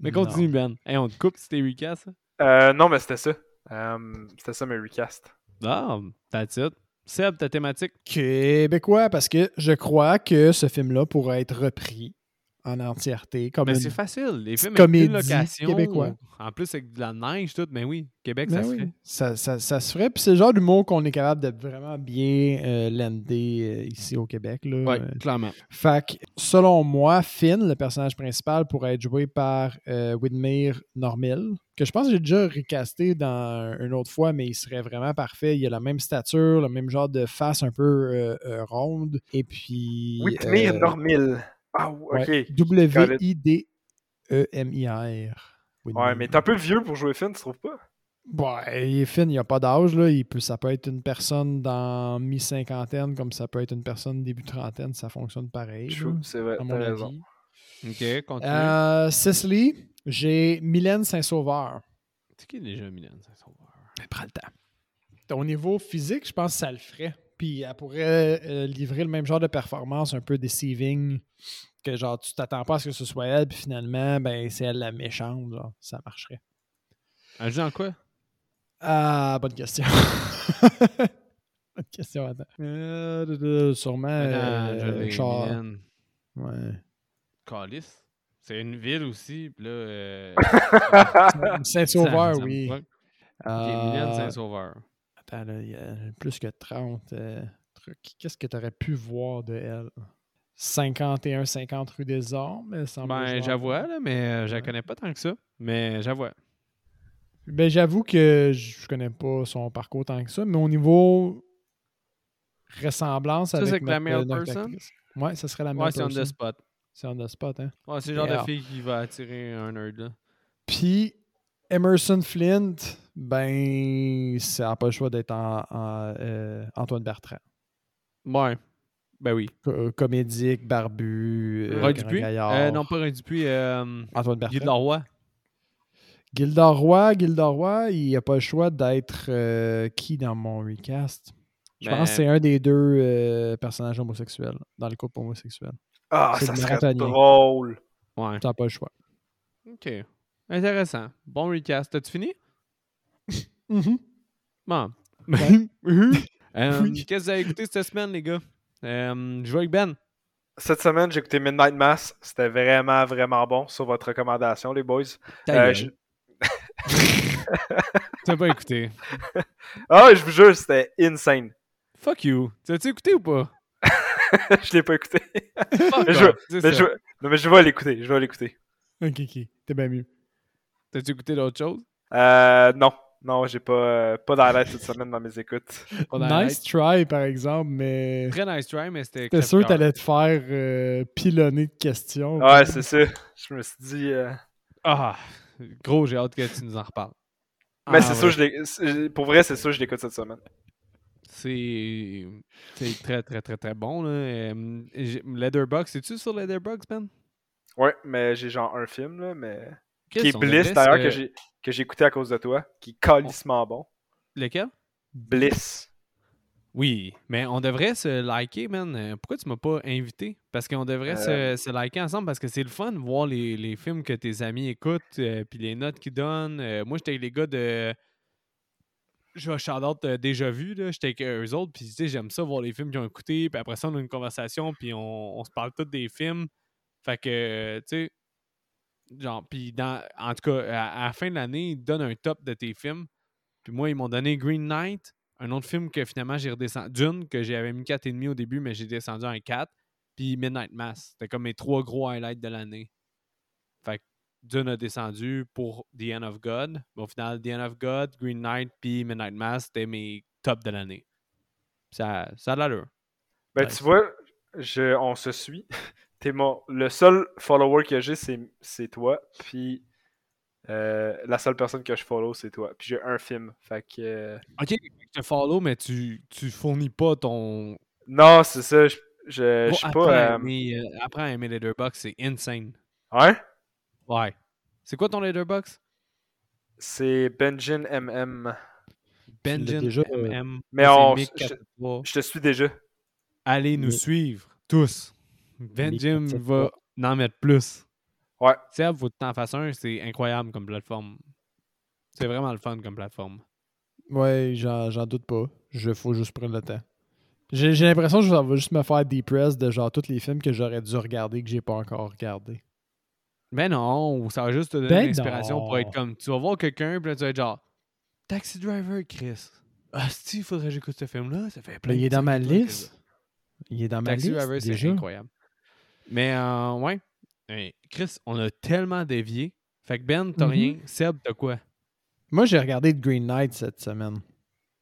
Mais Non. continue, Ben. Hey, on te coupe si t'es recast? Euh, non, mais c'était ça. Euh, c'était ça, mes recast. Ah, that's it. Seb, ta thématique? Québécois, parce que je crois que ce film-là pourrait être repris en entièreté. Comme Mais une- c'est facile. Les films comédie avec une location. québécois. En plus, avec de la neige, tout. Mais oui, Québec, Ben ça se oui, fait. Ça, ça- ça se ferait. Puis c'est le genre d'humour qu'on est capable de vraiment bien euh, lander euh, ici au Québec. Là. Ouais, Euh, clairement. Fait que, selon moi, Finn, le personnage principal, pourrait être joué par euh, Widmere Normil, que je pense que j'ai déjà recasté dans une autre fois, mais il serait vraiment parfait. Il a la même stature, le même genre de face un peu euh, euh, ronde. Et puis. Whitmere euh, Normil. Ah, ok. ouais, W-I-D-E-M-I-R. Ouais, mais t'es un peu vieux pour jouer Finn, tu trouves pas? Ouais, il est fin, il n'y a pas d'âge. Là. Il peut, ça peut être une personne dans mi-cinquantaine, comme ça peut être une personne début trentaine, ça fonctionne pareil. c'est vrai, t'as raison. OK, continue. Euh, Cecily, j'ai Mylène Saint-Sauveur. C'est qui déjà, Mylène Saint-Sauveur? Elle prend le temps. Au niveau physique, je pense que ça le ferait. Puis elle pourrait euh, livrer le même genre de performance un peu deceiving que genre tu t'attends pas à ce que ce soit elle, puis finalement, ben c'est elle la méchante, genre, ça marcherait. Elle joue dans quoi? Ah, bonne question. (laughs) bonne question, attends. Euh, sûrement. Euh, Char-. Ouais. C'est une ville aussi, puis là... euh, (laughs) Saint-Sauveur, oui. Euh, Saint-Sauveur. Attends, là, il y a plus que 30 euh, trucs. Qu'est-ce que tu aurais pu voir de elle? 51-50 rue des Ormes. Ben, j'avoue, là, mais euh, je la Ouais. connais pas tant que ça. Mais j'avoue. Ben, j'avoue que je connais pas son parcours tant que ça, mais au niveau ressemblance Ça, avec c'est la male notre person? Ouais, ça serait la même Ouais, c'est on the spot. C'est on the spot, hein. Ouais, c'est le genre de fille qui va attirer un nerd, là. Puis Emerson Flint, ben, ça n'a pas le choix d'être en, en, euh, Antoine Bertrand. Ouais. Ben oui. Euh, comédique, barbu, euh, Roy grand Dupuis? gaillard. Euh, non, pas Roy Dupuis. Euh, Antoine Bertrand. Leroy. Gilderoy, Gilderoy, il n'a pas le choix d'être euh, qui dans mon recast? Je Ben- pense que c'est un des deux euh, personnages homosexuels dans le couple homosexuel. Ah, C'est ça serait drôle. Ouais. Tu n'as pas le choix. OK. Intéressant. Bon recast. T'as-tu fini? (laughs) Mhm. Bon. Ben, (laughs) (laughs) Euh, Oui. Qu'est-ce que vous avez écouté cette semaine, les gars? Euh, je joue avec Ben. Cette semaine, j'ai écouté Midnight Mass. C'était vraiment, vraiment bon sur votre recommandation, les boys. Euh, je- T'as pas écouté. Ah, je vous jure, c'était insane. Fuck you. T'as-tu écouté ou pas? je l'ai pas écouté. Fuck Mais je- mais je, non, mais je vais l'écouter. Je vais l'écouter. ok, ok. T'es bien mieux. T'as-tu écouté d'autres choses? Euh, non. Non, j'ai pas, euh, pas d'highlight cette semaine dans mes écoutes. (laughs) Nice try, par exemple, mais Très nice try, mais c'était. t'es sûr que t'allais te faire euh, pilonner de questions? Ouais, c'est ça. Je me suis dit. euh, Ah, gros, j'ai hâte que tu nous en reparles. Mais Ah, c'est ouais. sûr, je pour vrai, c'est sûr, je l'écoute cette semaine. C'est c'est très, très, très, très bon. Là. Leatherbox, es-tu sur Leatherbox, Ben? Ouais, mais j'ai genre un film, là, mais. Qui est Bliss d'ailleurs, se- que j'ai écouté à cause de toi. Qui est calissement bon. Lequel? Bliss. Oui, mais on devrait se liker, man. Euh, Pourquoi tu m'as pas invité? Parce qu'on devrait Euh. se, se liker ensemble parce que c'est le fun de voir les, les films que tes amis écoutent euh, puis les notes qu'ils donnent. Euh, moi, j'étais avec les gars de. Je vais déjà vu, là. J'étais avec eux autres, puis tu sais, j'aime ça voir les films qu'ils ont écoutés, puis après ça, on a une conversation, puis on, on se parle tous des films. Fait que, tu sais, genre, puis dans, en tout cas, à, à la fin de l'année, ils donnent un top de tes films. Puis moi, ils m'ont donné Green Knight, un autre film que finalement j'ai redescendu. Dune, que j'avais mis 4,5 au début, mais j'ai descendu un 4. Puis Midnight Mass. C'était comme mes trois gros highlights de l'année. Fait que Dune a descendu pour The End of God. Mais au final, The End of God, Green Knight, puis Midnight Mass, c'était mes tops de l'année. Ça, ça a de l'allure. Ben, tu vois, je, on se suit. (laughs) T'es mon, le seul follower que j'ai, c'est, c'est toi. Puis euh, la seule personne que je follow, c'est toi. Puis j'ai un film. Fait que. euh, Ok, je te follow, mais tu, tu fournis pas ton. Non, c'est ça. Je, je, suis pas. à euh, aimer, euh, à aimer Letterboxd, c'est insane. Hein? Ouais. C'est quoi ton Letterboxd? C'est Benjin MM. Déjà, euh, MM. mais on- je- 43. Je te suis déjà. Allez nous suivre, tous. Benjamin Mick va en mettre plus. Ouais. Seb, faut que t'en fasses un, c'est incroyable comme plateforme. C'est vraiment le fun comme plateforme. Ouais, j'en j'en doute pas. Je faut juste prendre le temps. J'ai l'impression que ça va juste me faire depress de genre tous les films que j'aurais dû regarder que j'ai pas encore regardé. Mais non, ça va juste te donner Ben l'inspiration pour être comme. Tu vas voir quelqu'un, puis là, tu vas être genre. Taxi Driver, Chris. Ah, si, il faudrait que j'écoute ce film-là. Ça fait plein Là, il est de dans ma je liste. Il est dans ma Taxi liste Driver, c'est incroyable. Mais, euh, ouais. Hey, Chris, on a tellement dévié. Fait que Ben, t'as Mhm. rien. Seb, t'as quoi? Moi, j'ai regardé The Green Knight cette semaine.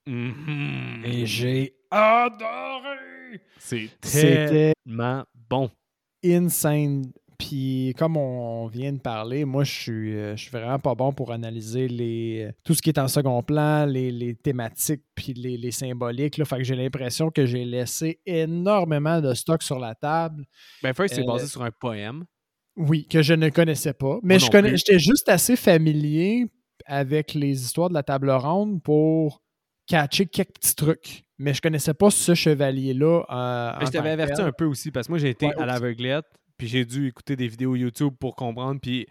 Mhm. Et j'ai adoré! C'est C'était tellement bon. insane. Puis comme on vient de parler, moi je suis, euh, je suis vraiment pas bon pour analyser les, tout ce qui est en second plan, les, les thématiques puis les, les symboliques. Là. Fait que j'ai l'impression que j'ai laissé énormément de stock sur la table. Ben, first, c'est Euh, basé sur un poème. Oui, que je ne connaissais pas. Mais Moi je connais, j'étais juste assez familier avec les histoires de la table ronde pour catcher quelques petits trucs. Mais je connaissais pas ce chevalier-là. euh, je t'avais averti un peu aussi parce que moi, j'ai été Ouais, à l'aveuglette, puis j'ai dû écouter des vidéos YouTube pour comprendre. Puis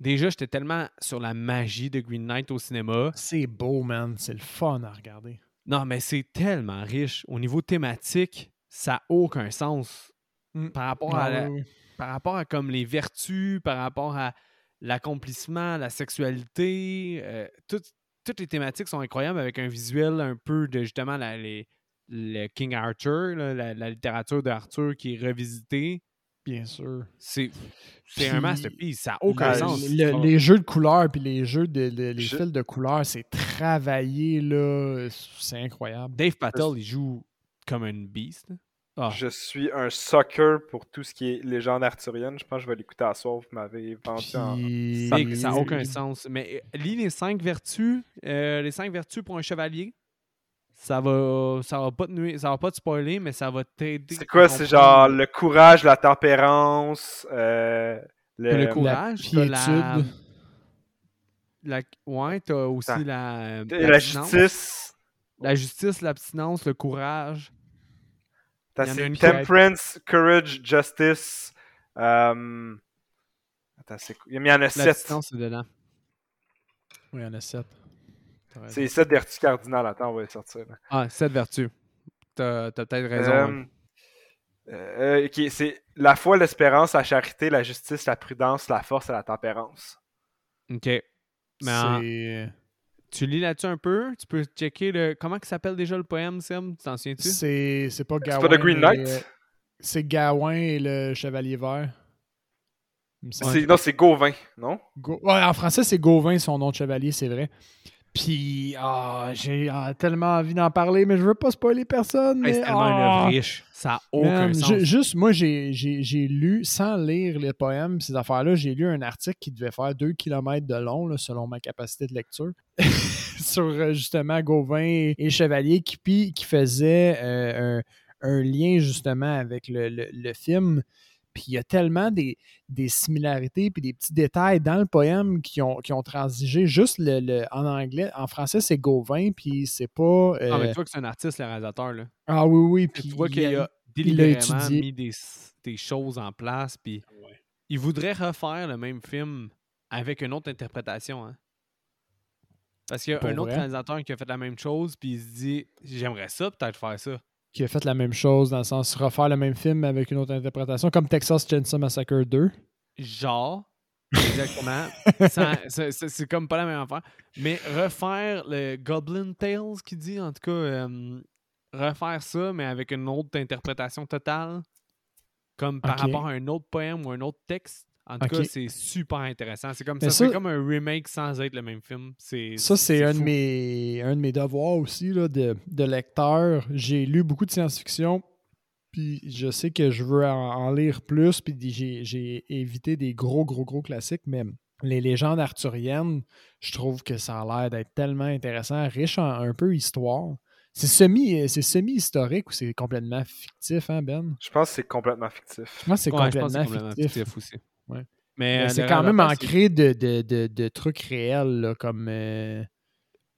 déjà, j'étais tellement sur la magie de Green Knight au cinéma. C'est beau, man. C'est le fun à regarder. Non, mais c'est tellement riche. Au niveau thématique, ça n'a aucun sens. Mm. Par rapport à la- oui, oui. par rapport à comme les vertus, par rapport à l'accomplissement, la sexualité, euh, toutes, toutes les thématiques sont incroyables avec un visuel un peu de justement la, les- le King Arthur, là, la, la littérature d'Arthur qui est revisitée. Bien sûr. C'est un masterpiece. Ça n'a aucun le- sens. Le- Oh. les jeux de couleurs puis les jeux de le- les Je- fils de couleurs, c'est travaillé là, c'est incroyable. Dave Patel, il joue comme une beast. Ah. Je suis un sucker pour tout ce qui est légende arthurienne. Je pense que je vais l'écouter à soir. Vous m'avez vendu en. Ça n'a aucun (laughs) sens. Mais euh, lis les cinq vertus, euh, les cinq vertus pour un chevalier. Ça va, ça va pas te nuire, ça va pas te spoiler, mais ça va t'aider. C'est quoi C'est genre le courage, la tempérance, euh, le le, courage, la t'as la, piétude. la, ouais, t'as aussi Attends. la, la justice. la justice, l'abstinence, le courage. A c'est temperance, courage, justice. euh, Attends, c'est quoi? Il y en a sept. Dedans. Oui, il y en a sept. C'est les sept vertus cardinales. Attends, on va les sortir. là. Ah, sept vertus. T'as, as, peut-être raison. Euh, hein. euh, ok, c'est la foi, l'espérance, la charité, la justice, la prudence, la force et la tempérance. Ok. Mais en- C'est- tu lis là-dessus un peu, tu peux checker le. Comment s'appelle déjà le poème, Sam Tu t'en souviens-tu? C'est c'est pas C'est Gawain. pas The Green Knight? C'est Gawain et le Chevalier Vert. C'est- Non, c'est Gauvin, non? Go- ouais, en français, c'est Gauvin, son nom de chevalier, c'est vrai. Puis, ah, j'ai ah, tellement envie d'en parler, mais je veux pas spoiler personne. Mais, c'est tellement une ah, œuvre riche. Ça n'a aucun man, sens. ju- juste, moi, j'ai lu, sans lire les poèmes, ces affaires-là, j'ai lu un article qui devait faire 2 km de long, là, selon ma capacité de lecture, (laughs) sur euh, justement Gauvin et, Chevalier, qui, faisait euh, un, un lien justement avec le, le- le film. Puis il y a tellement des, des similarités puis des petits détails dans le poème qui ont, qui ont transigé. Juste le, le- en anglais, en français, c'est Gauvin, puis c'est pas. Ah, mais euh, tu vois que c'est un artiste, le réalisateur. Là. ah oui, oui. Puis tu vois il qu'il a a- délibérément étudié. mis des, des choses en place. Puis il voudrait refaire le même film avec une autre interprétation. Hein. Parce qu'il y a Pour un autre vrai? réalisateur qui a fait la même chose, puis il se dit J'aimerais ça, peut-être faire ça. Qui a fait la même chose dans le sens refaire le même film avec une autre interprétation, comme Texas Chainsaw Massacre 2. Genre, (laughs) exactement. C'est- comme pas la même affaire. Mais refaire le Goblin Tales, qui dit, en tout cas, euh, refaire ça, mais avec une autre interprétation totale, comme par rapport à un autre poème ou un autre texte. En tout cas, c'est super intéressant. C'est comme Mais ça, c'est comme un remake sans être le même film. C'est Ça, c'est un, de mes- un de mes devoirs aussi là, de, de lecteur. J'ai lu beaucoup de science-fiction, puis je sais que je veux en, en lire plus, puis j'ai- j'ai évité des gros, gros, gros classiques, mais les légendes arthuriennes, je trouve que ça a l'air d'être tellement intéressant, riche en un peu histoire. C'est semi, c'est semi-historique ou c'est complètement fictif, hein, Ben? Je pense que c'est complètement fictif. Moi, c'est Ouais, je pense que complètement, c'est complètement fictif. fictif aussi. Ouais. Mais, Mais euh, c'est quand même ancré de, de, de, de trucs réels, là, comme euh,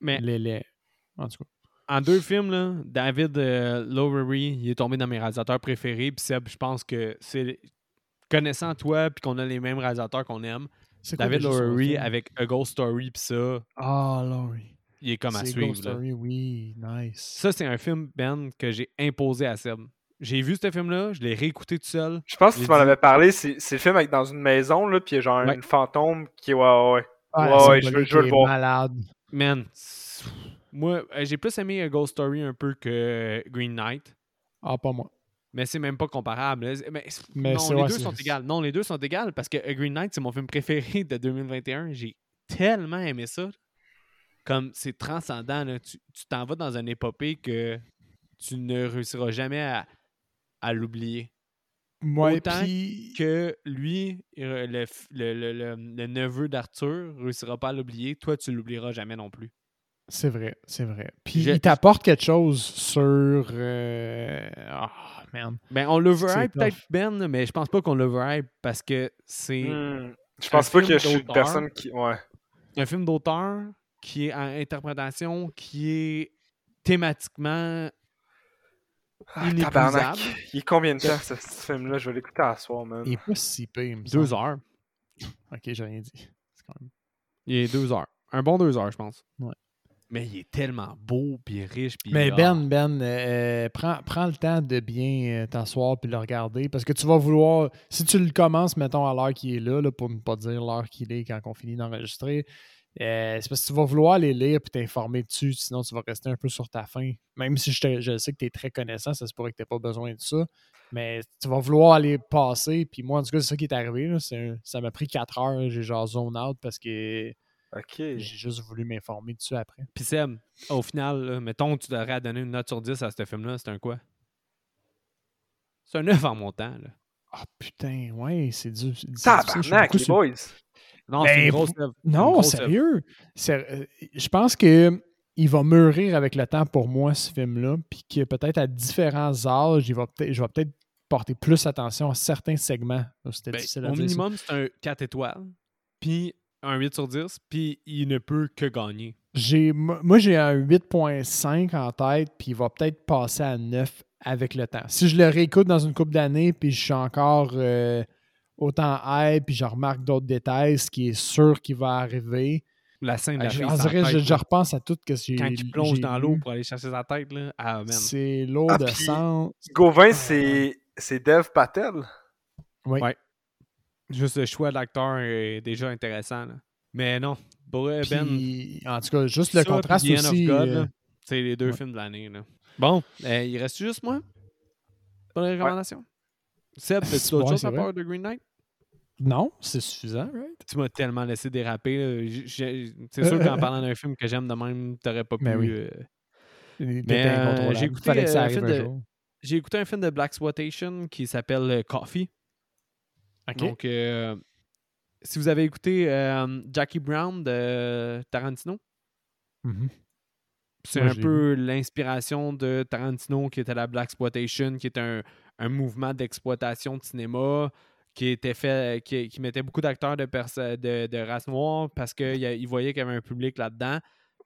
Mais les, les- En tout cas. en deux films, là, David euh, Lowery, il est tombé dans mes réalisateurs préférés. Puis Seb, je pense que c'est. Connaissant toi, puis qu'on a les mêmes réalisateurs qu'on aime, David Lowery avec A Ghost Story, puis ça, Ah, Laurie. il est comme à C'est suivre. Ghost là. Story, oui, nice. Ça, c'est un film, Ben, que j'ai imposé à Seb. J'ai vu ce film-là, je l'ai réécouté tout seul. Je pense que tu m'en dit- avais parlé. C'est c'est le film avec dans une maison, là, puis il y a genre Ouais. une fantôme qui est. Ouais, ouais, ouais. Ah, Ouais, ouais, je veux- symbolique je veux le est voir. malade. Man, moi, euh, j'ai plus aimé A Ghost Story un peu que Green Knight. Ah, pas moi. Mais c'est même pas comparable. Mais, Mais non, les ouais, deux sont égales. Non, les deux sont égales parce que A Green Knight, c'est mon film préféré de 2021. J'ai tellement aimé ça. Comme c'est transcendant. là. Tu t'en vas dans une épopée que tu ne réussiras jamais à, à l'oublier. Ouais, Autant puis- Que lui, euh, le, le- le- le- le neveu d'Arthur, réussira pas à l'oublier. Toi, tu l'oublieras jamais non plus. C'est vrai, c'est vrai. Puis Je- il t'apporte quelque chose sur. euh, Ah, man. Ben, on l'overhype peut-être. Ben, mais je pense pas qu'on l'overhype parce que c'est Hmm. Je pense pas que je suis une personne qui. Ouais. un film d'auteur qui est en interprétation, qui est thématiquement Ah, Inépuisable. tabarnak. Il est combien de temps, ce, ce film-là? Je vais l'écouter à soir, man. Il est pas si pire, il deux semble. heures. Ok, j'ai rien dit. C'est quand même- Il est deux heures. Un bon deux heures, je pense. Ouais. Mais il est tellement beau, puis riche, puis... Mais Ben, Ben, euh, prends, prends le temps de bien euh, t'asseoir puis le regarder parce que tu vas vouloir, si tu le commences, mettons, à l'heure qu'il est là, là, pour ne pas dire l'heure qu'il est quand on finit d'enregistrer, Euh, c'est parce que tu vas vouloir les lire et t'informer dessus, sinon tu vas rester un peu sur ta faim. Même si je, te- je sais que tu es très connaissant, ça se pourrait que tu pas besoin de ça. Mais tu vas vouloir les passer. Puis moi, en tout cas, c'est ça qui est arrivé. là. C'est un- ça m'a pris 4 heures. J'ai genre zone out parce que j'ai juste voulu m'informer dessus après. Puis Seb, au final, là, mettons que tu devrais donner une note sur 10 à ce film-là, c'est un quoi? C'est un 9 en montant, là. Ah putain, ouais, c'est dur. c'est Tabarnak, les boys. Non, Ben, c'est une grosse. Une Non, grosse sérieux. Euh, Je pense que il va mûrir avec le temps pour moi, ce film-là. Puis que peut-être à différents âges, il va peut-être, je vais peut-être porter plus attention à certains segments. C'était Ben, difficile à au dire, minimum, c'est un 4 étoiles, puis un 8 sur 10, puis il ne peut que gagner. J'ai, moi, j'ai un 8.5 en tête, puis il va peut-être passer à 9 avec le temps. Si je le réécoute dans une couple d'années, puis je suis encore euh, autant hype, puis je remarque d'autres détails, ce qui est sûr qui va arriver. La scène de Ah, la je, fille je, repense à tout ce que j'ai quand il plonge dans l'eau pour aller chercher sa tête, là. Ah. C'est lourd Ah, de puis- sang. Gauvin, c'est c'est Dev Patel. Oui. Ouais. Juste le choix de l'acteur est déjà intéressant, là. Mais non, pour Ben, Puis, en tout cas, juste le ça, contraste aussi. Euh, c'est les deux ouais. films de l'année. Bon, euh, il reste juste moi? Pour les recommandations? Seb, as-tu à part de Green Knight? non, c'est suffisant, right? Tu m'as tellement laissé déraper. C'est sûr qu'en parlant d'un film que j'aime de même, t'aurais pas pu. Ben oui. euh, Mais, euh, j'ai écouté, euh, un écouté film de Black Exploitation qui s'appelle euh, Coffee. Donc, euh, si vous avez écouté euh, Jackie Brown de Tarantino, Mhm. c'est un peu l'inspiration de Tarantino qui était la Black Exploitation, qui est un, un mouvement d'exploitation de cinéma qui était fait, qui, mettait beaucoup d'acteurs de, de, de race noire parce qu'il voyait qu'il y avait un public là-dedans.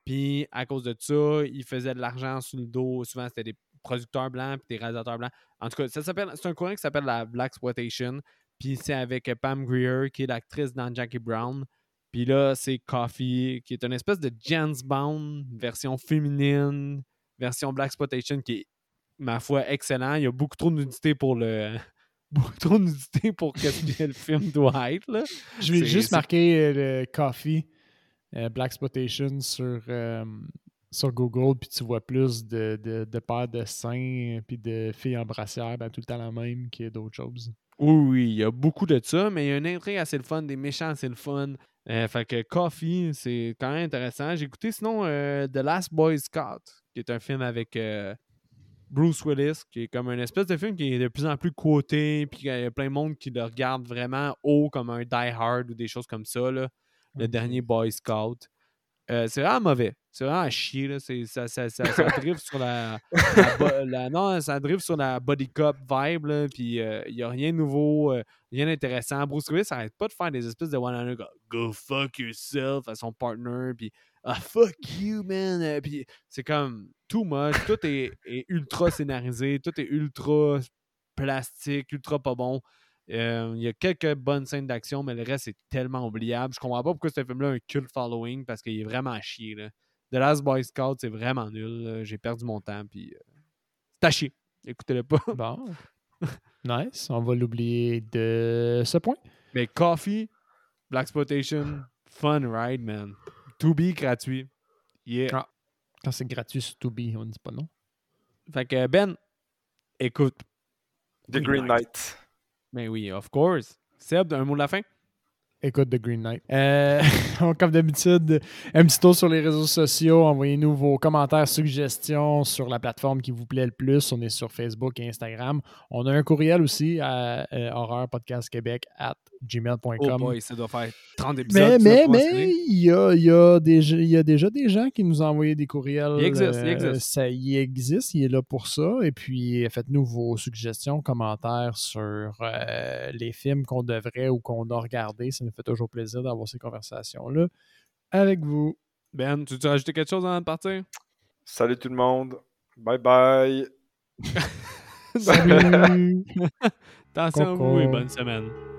Puis à cause de ça, il faisait de l'argent sous le dos. Souvent, c'était des producteurs blancs puis des réalisateurs blancs. En tout cas, ça s'appelle, c'est un courant qui s'appelle la Black Exploitation. Puis c'est avec Pam Grier, qui est l'actrice dans Jackie Brown. Puis là, c'est Coffee, qui est une espèce de James Bond, version féminine, version Black Exploitation, qui est, ma foi, excellent. Il y a beaucoup trop de nudité pour le. (laughs) Beaucoup trop de nudité pour que le film (laughs) doit être. Là. Je vais juste marquer euh, le Coffee euh, Black Exploitation sur, euh, sur Google, puis tu vois plus de, de, de paires de seins, puis de filles en brassière, ben, tout le temps la même a d'autres choses. Oui, oui, il y a beaucoup de ça, mais il y a une intrigue assez le fun, des méchants assez le fun. Euh, fait que Coffee, c'est quand même intéressant. J'ai écouté sinon euh, The Last Boy Scout, qui est un film avec euh, Bruce Willis, qui est comme une espèce de film qui est de plus en plus quoté, puis il y a plein de monde qui le regarde vraiment haut comme un Die Hard ou des choses comme ça. Là. Le dernier Boy Scout. Euh, c'est vraiment mauvais. C'est vraiment à chier. Là. Ça, ça, ça, ça (laughs) drive sur la, la bo- la- Non, ça drive sur la body cop vibe. Là, puis il n'y a rien de nouveau, euh, rien d'intéressant. Bruce Willis arrête pas de faire des espèces de one-liner Go fuck yourself à son partner. Puis Ah fuck you, man. Euh, Puis c'est comme too much. Tout est, est ultra scénarisé. Tout est ultra plastique, ultra pas bon. Euh, Il y a quelques bonnes scènes d'action, mais le reste est tellement oubliable. Je comprends pas pourquoi ce film-là a un cult following parce qu'il est vraiment à chier. Là. The Last Boy Scout, c'est vraiment nul. là. J'ai perdu mon temps. Puis euh, c'est à chier. Écoutez-le pas. (laughs) Bon. nice. On va l'oublier de ce point. Mais Coffee, Black Exploitation, fun ride, man. To be gratuit. Yeah. Ah. Quand c'est gratuit sur Tubi, on ne dit pas non. Fait que Ben, écoute. The Green Knight. Ben oui, of course. Seb, un mot de la fin? Écoute The Green Knight. Euh, (laughs) comme d'habitude, un petit tour sur les réseaux sociaux. Envoyez-nous vos commentaires, suggestions sur la plateforme qui vous plaît le plus. On est sur Facebook et Instagram. On a un courriel aussi à euh, horreurpodcastquebec at gmail.com. Oh boy, ça doit faire 30 épisodes. Mais, mais, mais, il y a, il y, a déjà, il y a déjà des gens qui nous ont envoyé des courriels. Il existe, il Euh, existe. Ça, il existe, il est là pour ça. Et puis, faites-nous vos suggestions, commentaires sur euh, les films qu'on devrait ou qu'on a regardés. Ça nous fait toujours plaisir d'avoir ces conversations-là avec vous. Ben, tu veux rajouter quelque chose avant de partir? Salut tout le monde. Bye bye. (laughs) Salut! (laughs) Attention à vous et bonne semaine.